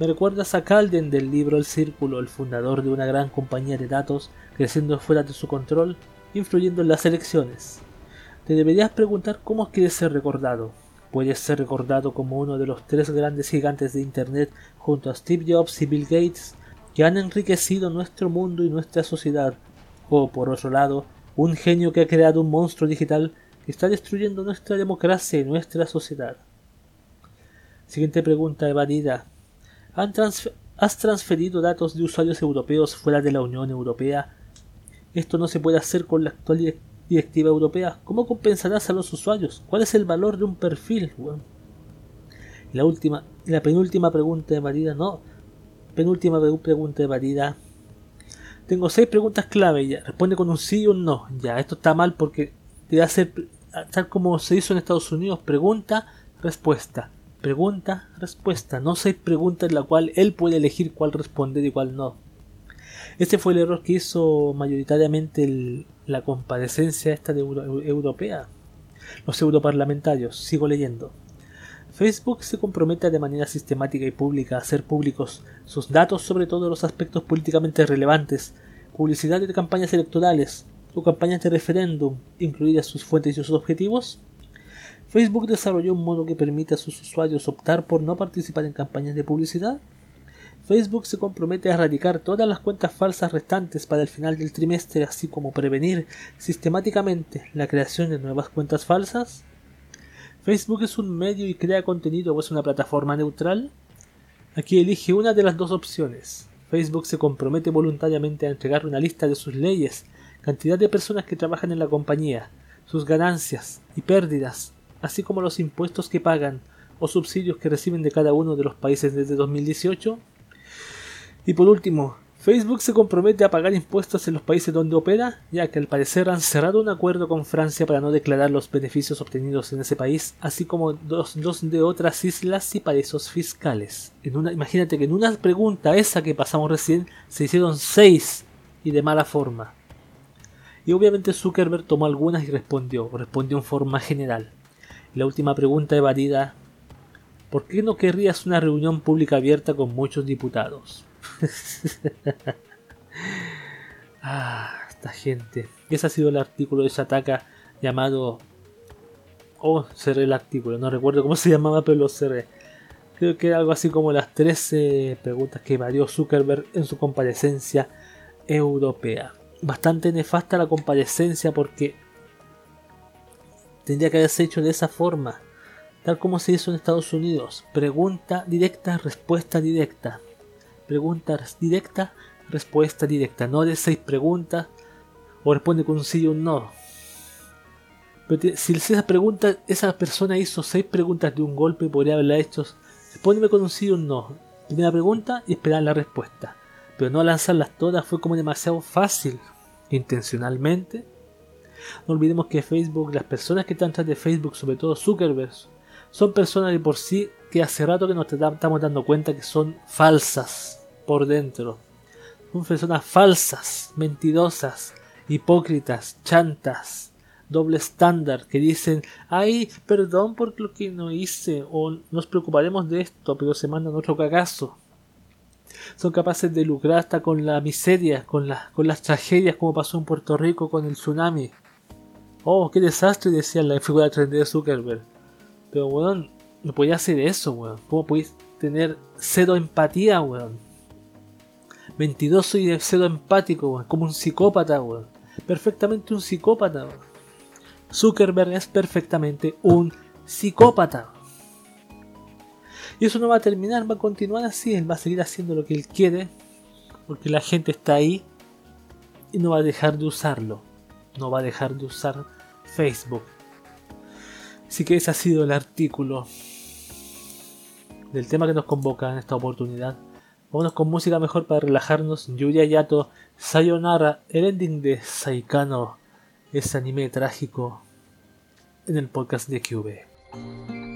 Me recuerdas a Calden del libro El Círculo, el fundador de una gran compañía de datos creciendo fuera de su control, influyendo en las elecciones. Te deberías preguntar cómo quieres ser recordado. Puedes ser recordado como uno de los tres grandes gigantes de Internet junto a Steve Jobs y Bill Gates que han enriquecido nuestro mundo y nuestra sociedad, o por otro lado, un genio que ha creado un monstruo digital está destruyendo nuestra democracia y nuestra sociedad. Siguiente pregunta evadida. ¿Has transferido datos de usuarios europeos fuera de la Unión Europea? Esto no se puede hacer con la actual directiva europea. ¿Cómo compensarás a los usuarios? ¿Cuál es el valor de un perfil? la última, la penúltima pregunta evadida, no. Penúltima pregunta evadida. Tengo seis preguntas clave. Responde con un sí o un no. Ya, esto está mal porque te hacer tal como se hizo en Estados Unidos, pregunta, respuesta, pregunta, respuesta, no seis preguntas en la cual él puede elegir cuál responder y cuál no. Este fue el error que hizo mayoritariamente la comparecencia esta de europea. Los europarlamentarios, sigo leyendo. Facebook se compromete de manera sistemática y pública a hacer públicos sus datos sobre todos los aspectos políticamente relevantes, publicidad de campañas electorales, o campañas de referéndum, incluidas sus fuentes y sus objetivos? Facebook desarrolló un modo que permite a sus usuarios optar por no participar en campañas de publicidad. Facebook se compromete a erradicar todas las cuentas falsas restantes para el final del trimestre, así como prevenir sistemáticamente la creación de nuevas cuentas falsas. Facebook es un medio y crea contenido o es una plataforma neutral. Aquí elige una de las dos opciones. Facebook se compromete voluntariamente a entregar una lista de sus leyes cantidad de personas que trabajan en la compañía, sus ganancias y pérdidas, así como los impuestos que pagan o subsidios que reciben de cada uno de los países desde 2018. Y por último, Facebook se compromete a pagar impuestos en los países donde opera, ya que al parecer han cerrado un acuerdo con Francia para no declarar los beneficios obtenidos en ese país, así como dos, de otras islas y paraísos fiscales. En una, imagínate que en una pregunta esa que pasamos recién se hicieron seis y de mala forma. Y obviamente Zuckerberg tomó algunas y respondió, respondió en forma general. la última pregunta evadida, ¿por qué no querrías una reunión pública abierta con muchos diputados? ah, esta gente. ese ha sido el artículo de Sataka llamado Oh, cerré el artículo, no recuerdo cómo se llamaba, pero lo cerré. Creo que era algo así como las 13 preguntas que evadió Zuckerberg en su comparecencia europea. Bastante nefasta la comparecencia porque tendría que haberse hecho de esa forma, tal como se hizo en Estados Unidos. Pregunta directa, respuesta directa. Pregunta directa, respuesta directa. No de seis preguntas o responde con un sí o un no. Pero si esa pregunta, esa persona hizo seis preguntas de un golpe, podría haberla hecho. Respóndeme con un sí o un no. Primera pregunta y esperar la respuesta. Pero no lanzarlas todas fue como demasiado fácil. Intencionalmente. No olvidemos que Facebook, las personas que están detrás de Facebook, sobre todo Zuckerberg, son personas de por sí que hace rato que nos estamos dando cuenta que son falsas por dentro. Son personas falsas, mentirosas, hipócritas, chantas, doble estándar, que dicen, ay, perdón por lo que no hice, o nos preocuparemos de esto, pero se mandan otro cagazo. Son capaces de lucrar hasta con la miseria, con, con las tragedias como pasó en Puerto Rico con el tsunami. Oh, qué desastre, decía la figura 3D de Zuckerberg. Pero, weón, no podía hacer eso, weón. ¿Cómo podéis tener cero empatía, weón? Mentiroso y cero empático, weón. Como un psicópata, weón. Perfectamente un psicópata, weón. Zuckerberg es perfectamente un psicópata. Y eso no va a terminar, va a continuar así. Él va a seguir haciendo lo que él quiere. Porque la gente está ahí. Y no va a dejar de usarlo. No va a dejar de usar Facebook. Así que ese ha sido el artículo del tema que nos convoca en esta oportunidad. Vámonos con música mejor para relajarnos. Yuya Yato, Sayonara, el ending de Saikano, ese anime trágico en el podcast de QB.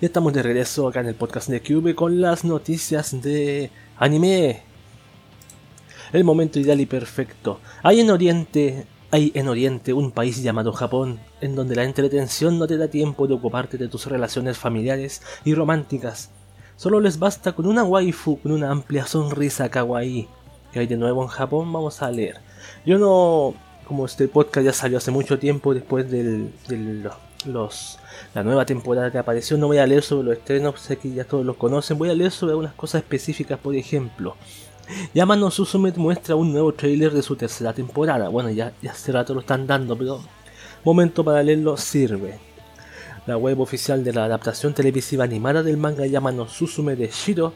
Ya estamos de regreso acá en el podcast de Cube con las noticias de anime. El momento ideal y perfecto. Hay en Oriente, hay en Oriente un país llamado Japón, en donde la entretención no te da tiempo de ocuparte de tus relaciones familiares y románticas. Solo les basta con una waifu con una amplia sonrisa kawaii. Que hay de nuevo en Japón, vamos a leer. Yo no, como este podcast ya salió hace mucho tiempo después del, del los la nueva temporada que apareció. No voy a leer sobre los estrenos, sé que ya todos los conocen. Voy a leer sobre algunas cosas específicas, por ejemplo. Yamano Susume muestra un nuevo trailer de su tercera temporada. Bueno, ya, ya hace rato lo están dando, pero momento para leerlo sirve. La web oficial de la adaptación televisiva animada del manga Yamano Susume de Shiro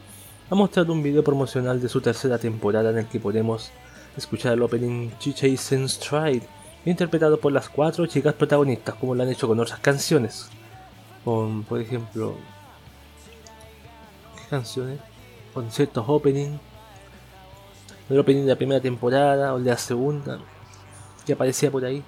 ha mostrado un video promocional de su tercera temporada en el que podemos escuchar el opening Chichei Stride, interpretado por las cuatro chicas protagonistas, como lo han hecho con otras canciones. Con, por ejemplo, ¿qué canciones? Con ciertos openings. El opening de la primera temporada o de la segunda, que aparecía por ahí.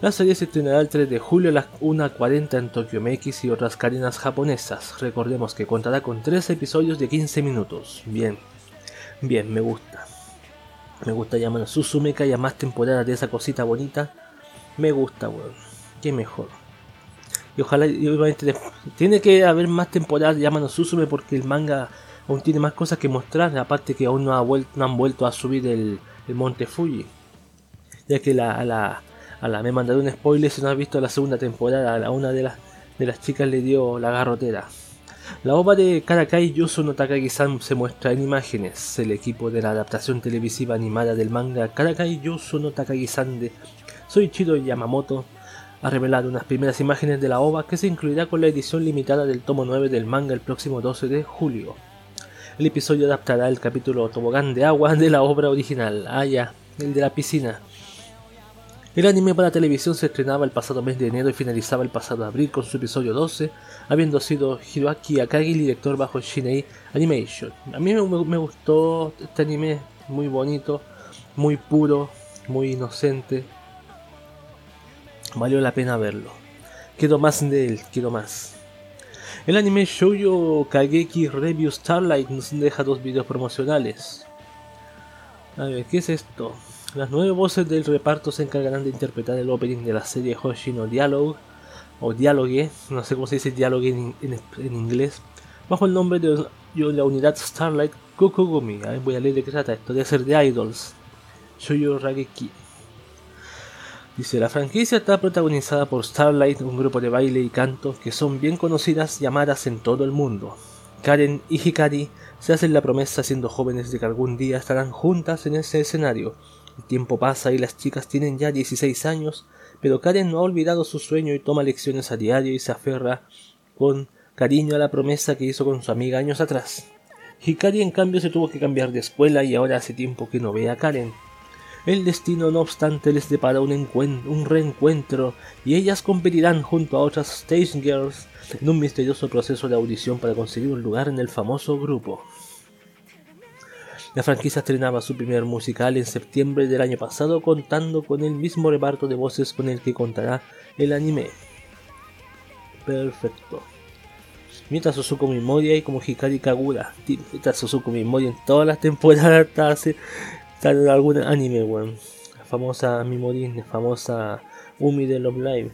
La serie se estrenará el 3 de julio a las 1.40 en Tokyo MX y otras cadenas japonesas. Recordemos que contará con 3 episodios de 15 minutos. Bien, bien, me gusta. Me gusta llamar Susume que haya más temporadas de esa cosita bonita. Me gusta, weón. Qué mejor. Y ojalá, y obviamente, tiene que haber más temporadas de Yamano Susume porque el manga aún tiene más cosas que mostrar. Aparte que aún no, ha vuelto, no han vuelto a subir el, el monte Fuji. Ya que la, a la, a la me mandaron un spoiler si no has visto la segunda temporada. A una de las, de las chicas le dio la garrotera. La obra de Karakai Yusu no Takagi-san se muestra en imágenes. El equipo de la adaptación televisiva animada del manga Karakai Yusu no Takagi-san de Soichiro Yamamoto ha revelado unas primeras imágenes de la OVA que se incluirá con la edición limitada del tomo 9 del manga el próximo 12 de julio. El episodio adaptará el capítulo Tobogán de Agua de la obra original, ah ya, el de la piscina. El anime para televisión se estrenaba el pasado mes de enero y finalizaba el pasado abril con su episodio 12, habiendo sido Hiroaki Akagi director bajo Shinei Animation. A mí me, me gustó este anime, muy bonito, muy puro, muy inocente. Valió la pena verlo. Quiero más de él, quiero más. El anime Shoujo Kageki Review Starlight nos deja dos videos promocionales. A ver, ¿qué es esto? Las nueve voces del reparto se encargarán de interpretar el opening de la serie Hoshino Dialogue, o Dialogue, no sé cómo se dice Dialogue en, en- inglés, bajo el nombre de la unidad Starlight Kokugumi. A ver, voy a leer de qué trata esto, de ser de Idols. Shoujo Rageki. Dice, la franquicia está protagonizada por Starlight, un grupo de baile y canto que son bien conocidas y amadas en todo el mundo. Karen y Hikari se hacen la promesa siendo jóvenes de que algún día estarán juntas en ese escenario. El tiempo pasa y las chicas tienen ya 16 años, pero Karen no ha olvidado su sueño y toma lecciones a diario y se aferra con cariño a la promesa que hizo con su amiga años atrás. Hikari en cambio se tuvo que cambiar de escuela y ahora hace tiempo que no ve a Karen. El destino, no obstante, les depara un, un reencuentro y ellas competirán junto a otras Stage Girls en un misterioso proceso de audición para conseguir un lugar en el famoso grupo. La franquicia estrenaba su primer musical en septiembre del año pasado contando con el mismo reparto de voces con el que contará el anime. Perfecto. Mientras Suzuko Mimoria y como Hikari Kagura. Mientras Suzuko Mimoria en todas las temporadas está, hace- en algún anime, weón. La famosa Mimori, la famosa Umi de Love Live.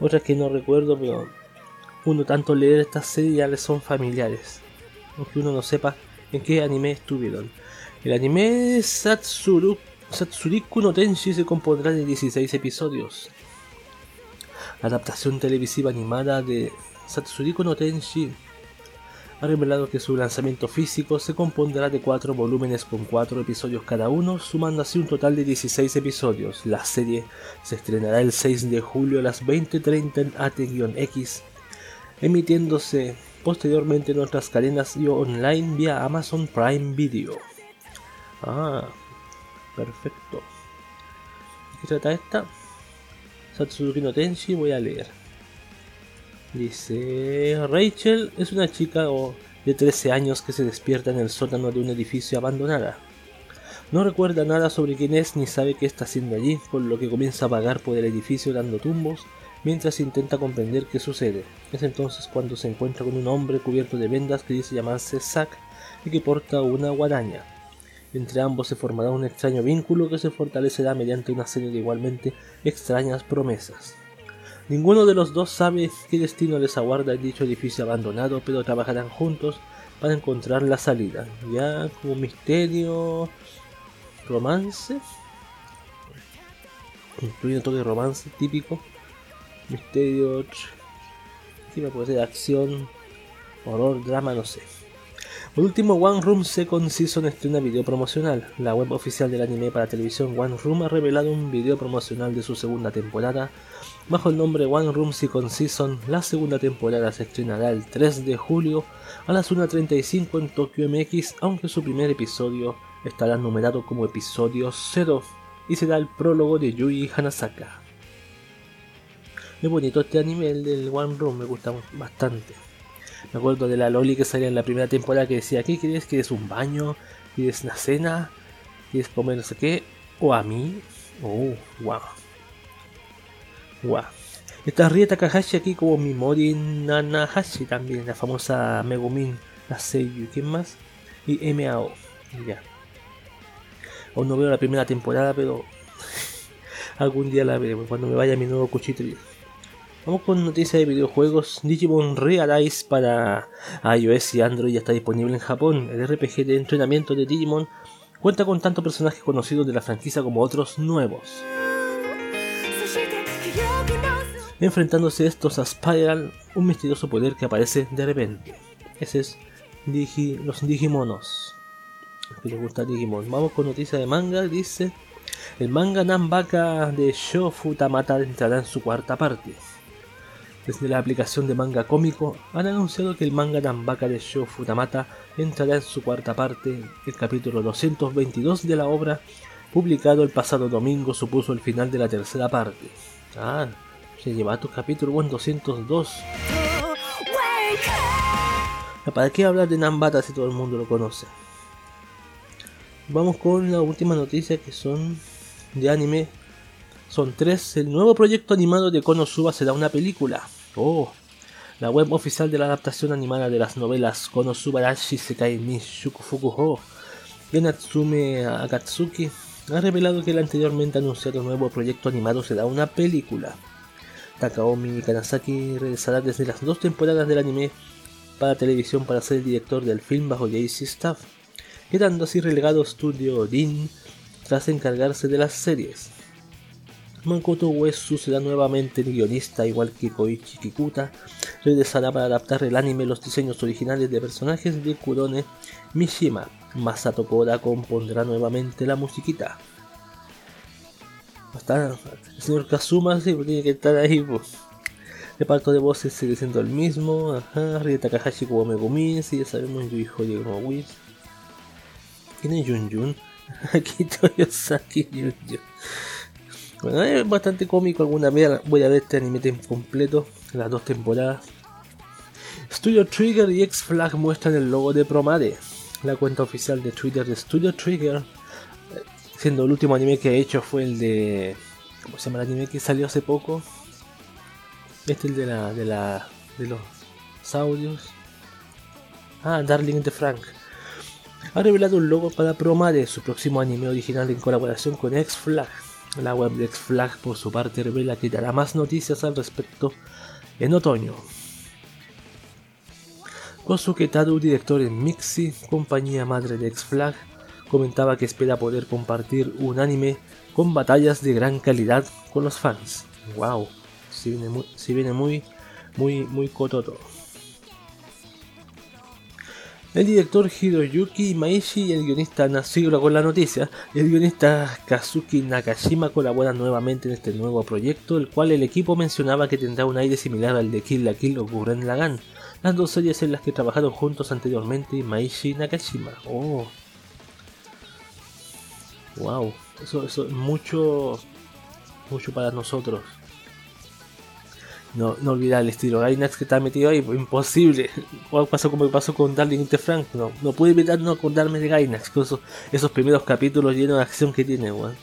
Otras que no recuerdo, pero uno tanto leer estas series ya les son familiares. Aunque uno no sepa en qué anime estuvieron. El anime Satsuru, Satsuriku no Tenshi se compondrá de 16 episodios. La adaptación televisiva animada de Satsuriku no Tenshi ha revelado que su lanzamiento físico se compondrá de 4 volúmenes con 4 episodios cada uno, sumando así un total de 16 episodios. La serie se estrenará el 6 de julio a las 20.30 en AT-X, emitiéndose posteriormente en otras cadenas y online vía Amazon Prime Video. Ah, perfecto. ¿De qué trata esta? Satsuki no Tenshi, voy a leer. Dice, Rachel es una chica de 13 años que se despierta en el sótano de un edificio abandonada. No recuerda nada sobre quién es ni sabe qué está haciendo allí, por lo que comienza a vagar por el edificio dando tumbos mientras intenta comprender qué sucede. Es entonces cuando se encuentra con un hombre cubierto de vendas que dice llamarse Zack y que porta una guadaña. Entre ambos se formará un extraño vínculo que se fortalecerá mediante una serie de igualmente extrañas promesas. Ninguno de los dos sabe qué destino les aguarda en dicho edificio abandonado, pero trabajarán juntos para encontrar la salida. Ya como misterio, romance, incluye toque de romance típico, misterio, ¿qué me puede ser? Acción, horror, drama, no sé. Por último, One Room Second Season estrena video promocional. La web oficial del anime para televisión One Room ha revelado un video promocional de su segunda temporada. Bajo el nombre One Room Second Season, la segunda temporada se estrenará el 3 de julio a las 1.35 en Tokyo MX, aunque su primer episodio estará numerado como episodio 0 y será el prólogo de Yui Hanasaka. Es bonito este anime, el del One Room, me gusta bastante. Me acuerdo de la Loli que salía en la primera temporada que decía, ¿qué quieres? ¿Quieres un baño? ¿Quieres una cena? ¿Quieres comer no sé qué? ¿O a mí? Oh, wow. Wow. Está Rie Takahashi aquí como Mimori Nanahashi también, la famosa Megumin, la Seiyu, ¿quién más? Y MAO, ya. Aún no veo la primera temporada, pero algún día la veré, cuando me vaya mi nuevo cuchito. Vamos con noticias de videojuegos. Digimon Realize para iOS y Android ya está disponible en Japón. El RPG de entrenamiento de Digimon cuenta con tanto personajes conocidos de la franquicia como otros nuevos. Enfrentándose estos a Spiral, un misterioso poder que aparece de repente. Ese es Digi, los Digimonos. Que les gusta Digimon. Vamos con noticias de manga. Dice: El manga Nambaka de Sho Futamata entrará en su cuarta parte. Desde la aplicación de manga cómico han anunciado que el manga Nambaka de Sho Futamata entrará en su cuarta parte. El capítulo 222 de la obra, publicado el pasado domingo, supuso el final de la tercera parte. Ah, se lleva tu capítulo bueno, 202. ¿Para qué hablar de Nambata si todo el mundo lo conoce? Vamos con la última noticia que son de anime. Son tres. El nuevo proyecto animado de Konosuba será una película. Oh, la web oficial de la adaptación animada de las novelas Konosuba Rashi Sekai ni Shukufuku de Akatsuki ha revelado que el anteriormente anunciado nuevo proyecto animado será una película. Takaomi Kanazaki regresará desde las dos temporadas del anime para televisión para ser el director del film bajo JC Staff, quedando así relegado Studio Din tras encargarse de las series. Makoto Uesu será nuevamente el guionista, igual que Koichi Kikuta, regresará para adaptar el anime los diseños originales de personajes de Kurone Mishima. Masato Koda compondrá nuevamente la musiquita. Está, el señor Kazuma sí, tiene que estar ahí. Pues. Reparto de voces sigue siendo el mismo. Ajá, Rie Takahashi como Megumin, sí, ya sabemos, Yui Horii como Whis. ¿Quién es Jun Jun? Aquí Toyosaki Jun Jun. Bueno, es bastante cómico. Alguna vez voy a ver este anime completo, las dos temporadas. Studio Trigger y X-Flag muestran el logo de Promade, la cuenta oficial de Twitter de Studio Trigger. Siendo el último anime que he hecho fue el de. ¿Cómo se llama el anime que salió hace poco? Este es el de la. de la. de los audios. Ah, Darling de Frank. Ha revelado un logo para Promade, su próximo anime original en colaboración con X-Flag. La web de X-Flag por su parte revela que dará más noticias al respecto en otoño. Kosuke Tadu, director en Mixi, compañía madre de X-Flag, comentaba que espera poder compartir un anime con batallas de gran calidad con los fans. Wow, si viene muy, si viene muy, muy, muy cototo. El director Hiroyuki Maishi y el guionista Nashiro con la noticia, el guionista Kazuki Nakashima colaboran nuevamente en este nuevo proyecto, el cual el equipo mencionaba que tendrá un aire similar al de Kill la Kill o Gurren Lagann, las dos series en las que trabajaron juntos anteriormente Maishi y Nakashima. Oh. Wow, eso es mucho, mucho para nosotros. No, olvidar el estilo Gainax que está metido ahí, imposible. Igual pasó como pasó con Darling in the Frank, no, no pude evitar no acordarme de Gainax, con esos, esos primeros capítulos llenos de acción que tiene, weón.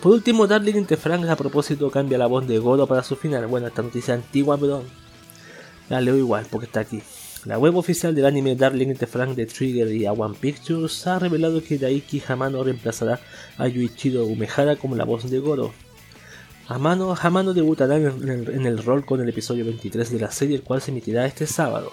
Por último, Darling in the Frank a propósito cambia la voz de Goro para su final. Bueno, esta noticia antigua, pero la leo igual porque está aquí. La web oficial del anime Darling in the Frank de Trigger y A One Pictures ha revelado que Daiki Hamano reemplazará a Yuichiro Umehara como la voz de Goro. Hamano debutará en el, rol con el episodio 23 de la serie, el cual se emitirá este sábado.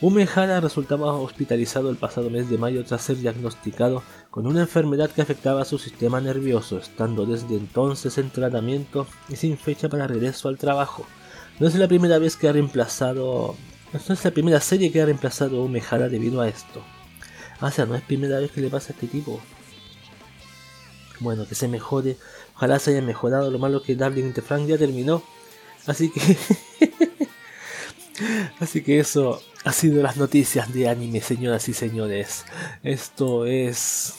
Umehara resultaba hospitalizado el pasado mes de mayo tras ser diagnosticado con una enfermedad que afectaba su sistema nervioso, estando desde entonces en tratamiento y sin fecha para regreso al trabajo. No es la primera vez que ha reemplazado. No es la primera serie que ha reemplazado Umehara debido a esto. Ah, o sea, no es primera vez que le pasa a este tipo. Bueno, que se mejore. Ojalá se haya mejorado. Lo malo que Darling in the Frank ya terminó. Así que. Así que eso ha sido las noticias de anime, señoras y señores. Esto es.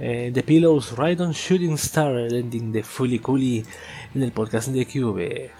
eh, The Pillows Ride on Shooting Star, el ending de Fully Cooley en el podcast de Cube.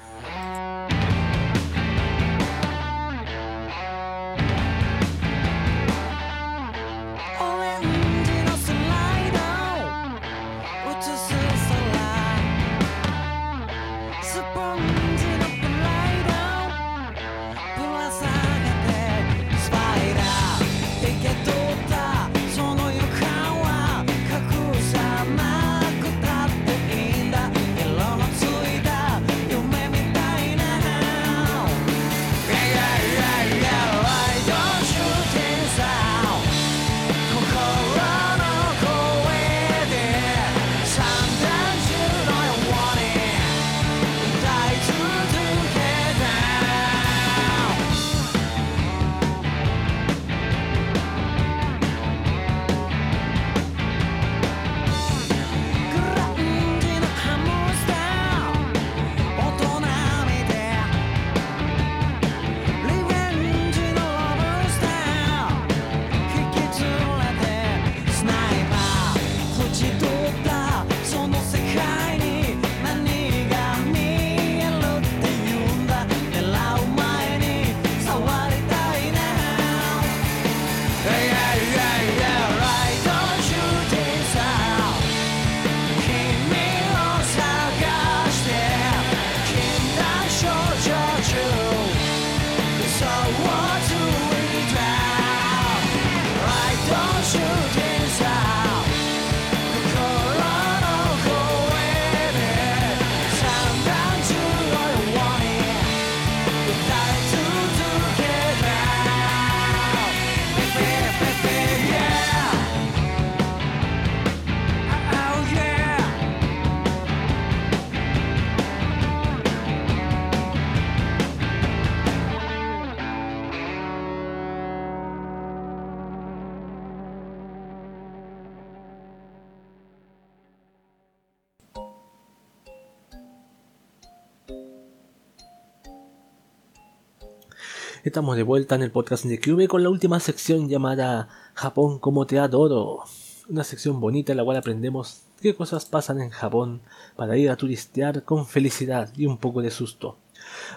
Estamos de vuelta en el podcast de Cube con la última sección llamada Japón como te adoro. Una sección bonita en la cual aprendemos qué cosas pasan en Japón para ir a turistear con felicidad y un poco de susto.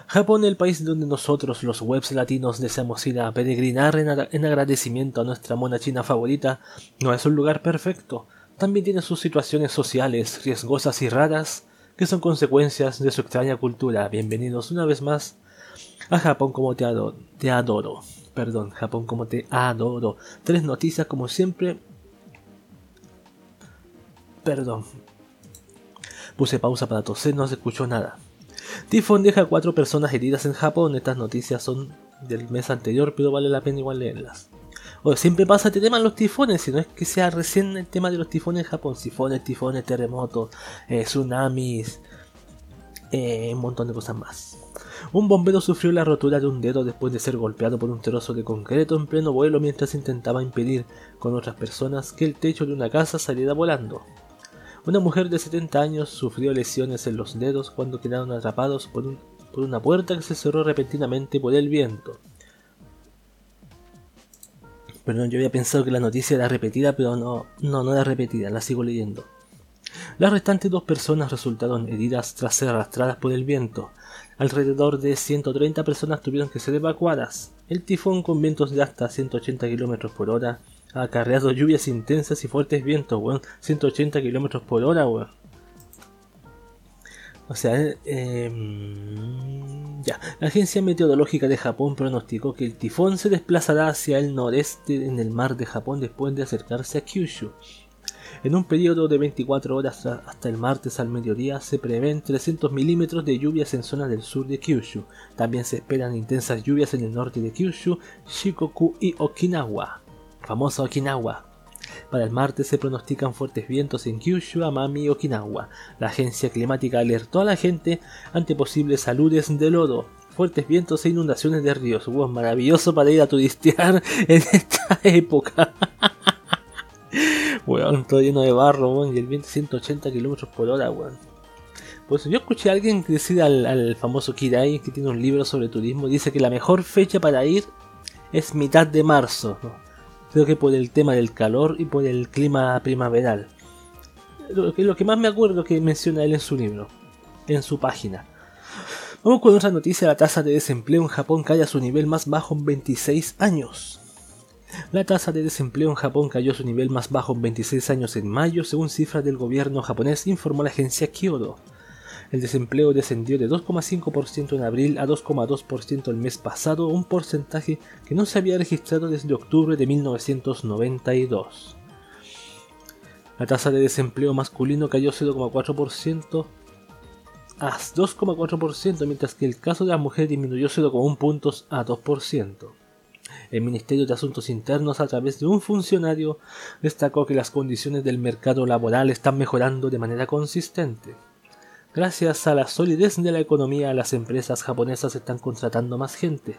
Japón, el país donde nosotros los webs latinos deseamos ir a peregrinar en, agra- en agradecimiento a nuestra mona china favorita, no es un lugar perfecto. También tiene sus situaciones sociales riesgosas y raras que son consecuencias de su extraña cultura. Bienvenidos una vez más a Japón como te adoro, te adoro. Perdón, Japón como te adoro. Tres noticias como siempre. Perdón. Puse pausa para toser, no se escuchó nada. Tifón deja cuatro personas heridas en Japón. Estas noticias son del mes anterior, pero vale la pena igual leerlas. O siempre pasa este tema en los tifones, si no es que sea recién el tema de los tifones en Japón. Tifones, tifones, terremotos, eh, tsunamis, eh, un montón de cosas más. Un bombero sufrió la rotura de un dedo después de ser golpeado por un trozo de concreto en pleno vuelo mientras intentaba impedir con otras personas que el techo de una casa saliera volando. Una mujer de 70 años sufrió lesiones en los dedos cuando quedaron atrapados por, un- por una puerta que se cerró repentinamente por el viento. Perdón, yo había pensado que la noticia era repetida, pero no, no, no era repetida, la sigo leyendo. Las restantes dos personas resultaron heridas tras ser arrastradas por el viento. Alrededor de 130 personas tuvieron que ser evacuadas. El tifón con vientos de hasta 180 km por hora ha acarreado lluvias intensas y fuertes vientos, weón. 180 km por hora, weón. O sea, eh, em, ya. La Agencia Meteorológica de Japón pronosticó que el tifón se desplazará hacia el noreste en el mar de Japón después de acercarse a Kyushu. En un periodo de 24 horas hasta el martes al mediodía se prevén 300 milímetros de lluvias en zonas del sur de Kyushu. También se esperan intensas lluvias en el norte de Kyushu, Shikoku y Okinawa. Famosa Okinawa. Para el martes se pronostican fuertes vientos en Kyushu, Amami y Okinawa. La agencia climática alertó a la gente ante posibles aludes de lodo, fuertes vientos e inundaciones de ríos. Wow, maravilloso para ir a turistear en esta época. Weón, todo lleno de barro, weón, y el viento 180 km por hora, weón. Pues yo escuché a alguien decir al, famoso Kirai, que tiene un libro sobre turismo, dice que la mejor fecha para ir es mitad de marzo. Creo que por el tema del calor y por el clima primaveral. Lo que, lo que más me acuerdo que menciona él en su libro, en su página. Vamos con otra noticia, la tasa de desempleo en Japón cae a su nivel más bajo en 26 años. La tasa de desempleo en Japón cayó a su nivel más bajo en 26 años en mayo, según cifras del gobierno japonés, informó la agencia Kyodo. El desempleo descendió de 2,5% en abril a 2,2% el mes pasado, un porcentaje que no se había registrado desde octubre de 1992. La tasa de desempleo masculino cayó 0,4% a 2,4%, mientras que el caso de la mujer disminuyó 0,1 puntos a 2%. El Ministerio de Asuntos Internos, a través de un funcionario, destacó que las condiciones del mercado laboral están mejorando de manera consistente. Gracias a la solidez de la economía, las empresas japonesas están contratando más gente.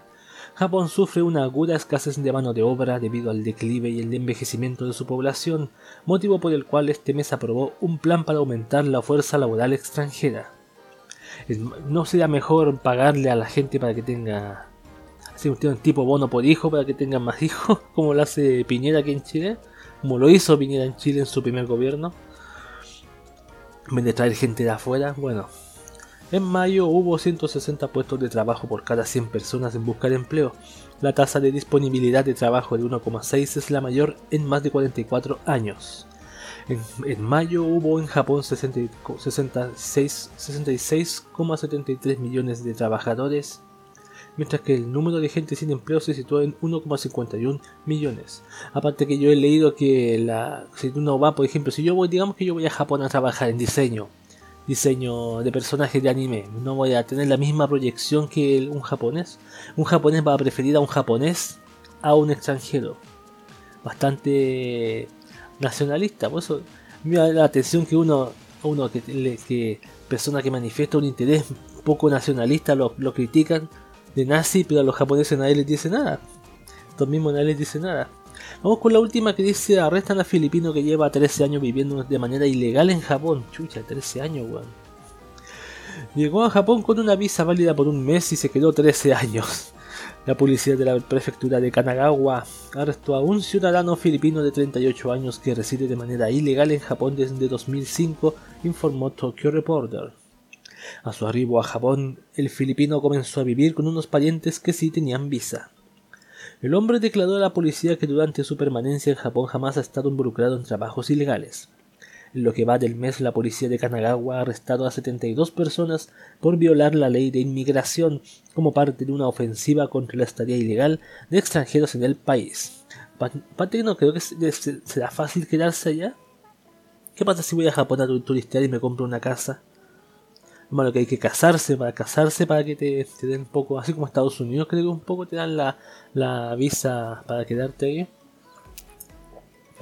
Japón sufre una aguda escasez de mano de obra debido al declive y el envejecimiento de su población, motivo por el cual este mes aprobó un plan para aumentar la fuerza laboral extranjera. ¿No sería mejor pagarle a la gente para que tenga así un tipo bono por hijo para que tengan más hijos, como lo hace Piñera aquí en Chile, como lo hizo Piñera en Chile en su primer gobierno? En vez de traer gente de afuera, bueno. En mayo hubo 160 puestos de trabajo por cada 100 personas en buscar empleo. La tasa de disponibilidad de trabajo de 1,6 es la mayor en más de 44 años. En, mayo hubo en Japón 60 66 66,73 millones de trabajadores, mientras que el número de gente sin empleo se situó en 1,51 millones. Aparte que yo he leído que la, si uno va, por ejemplo, si yo voy, digamos que yo voy a Japón a trabajar en diseño, diseño de personajes de anime, no voy a tener la misma proyección que el- un japonés. Un japonés va a preferir a un japonés a un extranjero. Bastante nacionalista, por eso me da la atención que uno, uno que, que persona que manifiesta un interés poco nacionalista lo, lo critican de nazi, pero a los japoneses nadie les dice nada. Estos mismos nadie les dice nada. Vamos con la última que dice arrestan a filipino que lleva 13 años viviendo de manera ilegal en Japón. Chucha, 13 años, weón. Llegó a Japón con una visa válida por un mes y se quedó 13 años. La policía de la prefectura de Kanagawa arrestó a un ciudadano filipino de 38 años que reside de manera ilegal en Japón desde 2005, informó Tokyo Reporter. A su arribo a Japón, el filipino comenzó a vivir con unos parientes que sí tenían visa. El hombre declaró a la policía que durante su permanencia en Japón jamás ha estado involucrado en trabajos ilegales. En lo que va del mes, la policía de Kanagawa ha arrestado a 72 personas por violar la ley de inmigración como parte de una ofensiva contra la estadía ilegal de extranjeros en el país. Pa- Aparte que no creo que se- se- será fácil quedarse allá. ¿Qué pasa si voy a Japón a tu- turistear y me compro una casa? Bueno, que hay que casarse para casarse para que te, te den un poco, así como Estados Unidos, creo que un poco te dan la, la visa para quedarte ahí.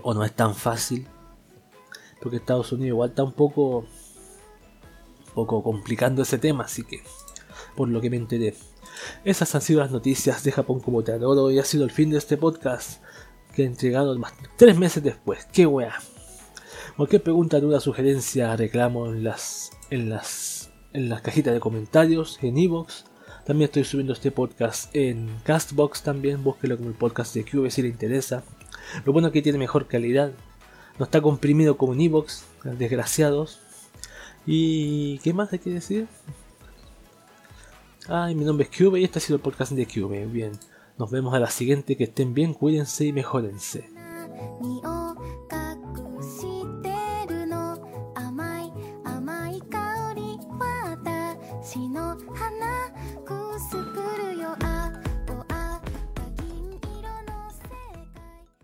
O no es tan fácil. Porque Estados Unidos igual está un poco, poco complicando ese tema, así que por lo que me enteré. Esas han sido las noticias de Japón como te adoro y ha sido el fin de este podcast que he entregado más- tres meses después. ¡Qué wea! Cualquier pregunta, duda, sugerencia, reclamo en las, en las, en las cajitas de comentarios, en Evox. También estoy subiendo este podcast en Castbox también, búsquelo como el podcast de QV si le interesa. Lo bueno es que tiene mejor calidad, no está comprimido como en Evox, desgraciados. ¿Y qué más hay que decir? Ay, mi nombre es Cube y este ha sido el podcast de Cube. Bien, nos vemos a la siguiente, que estén bien, cuídense y mejórense.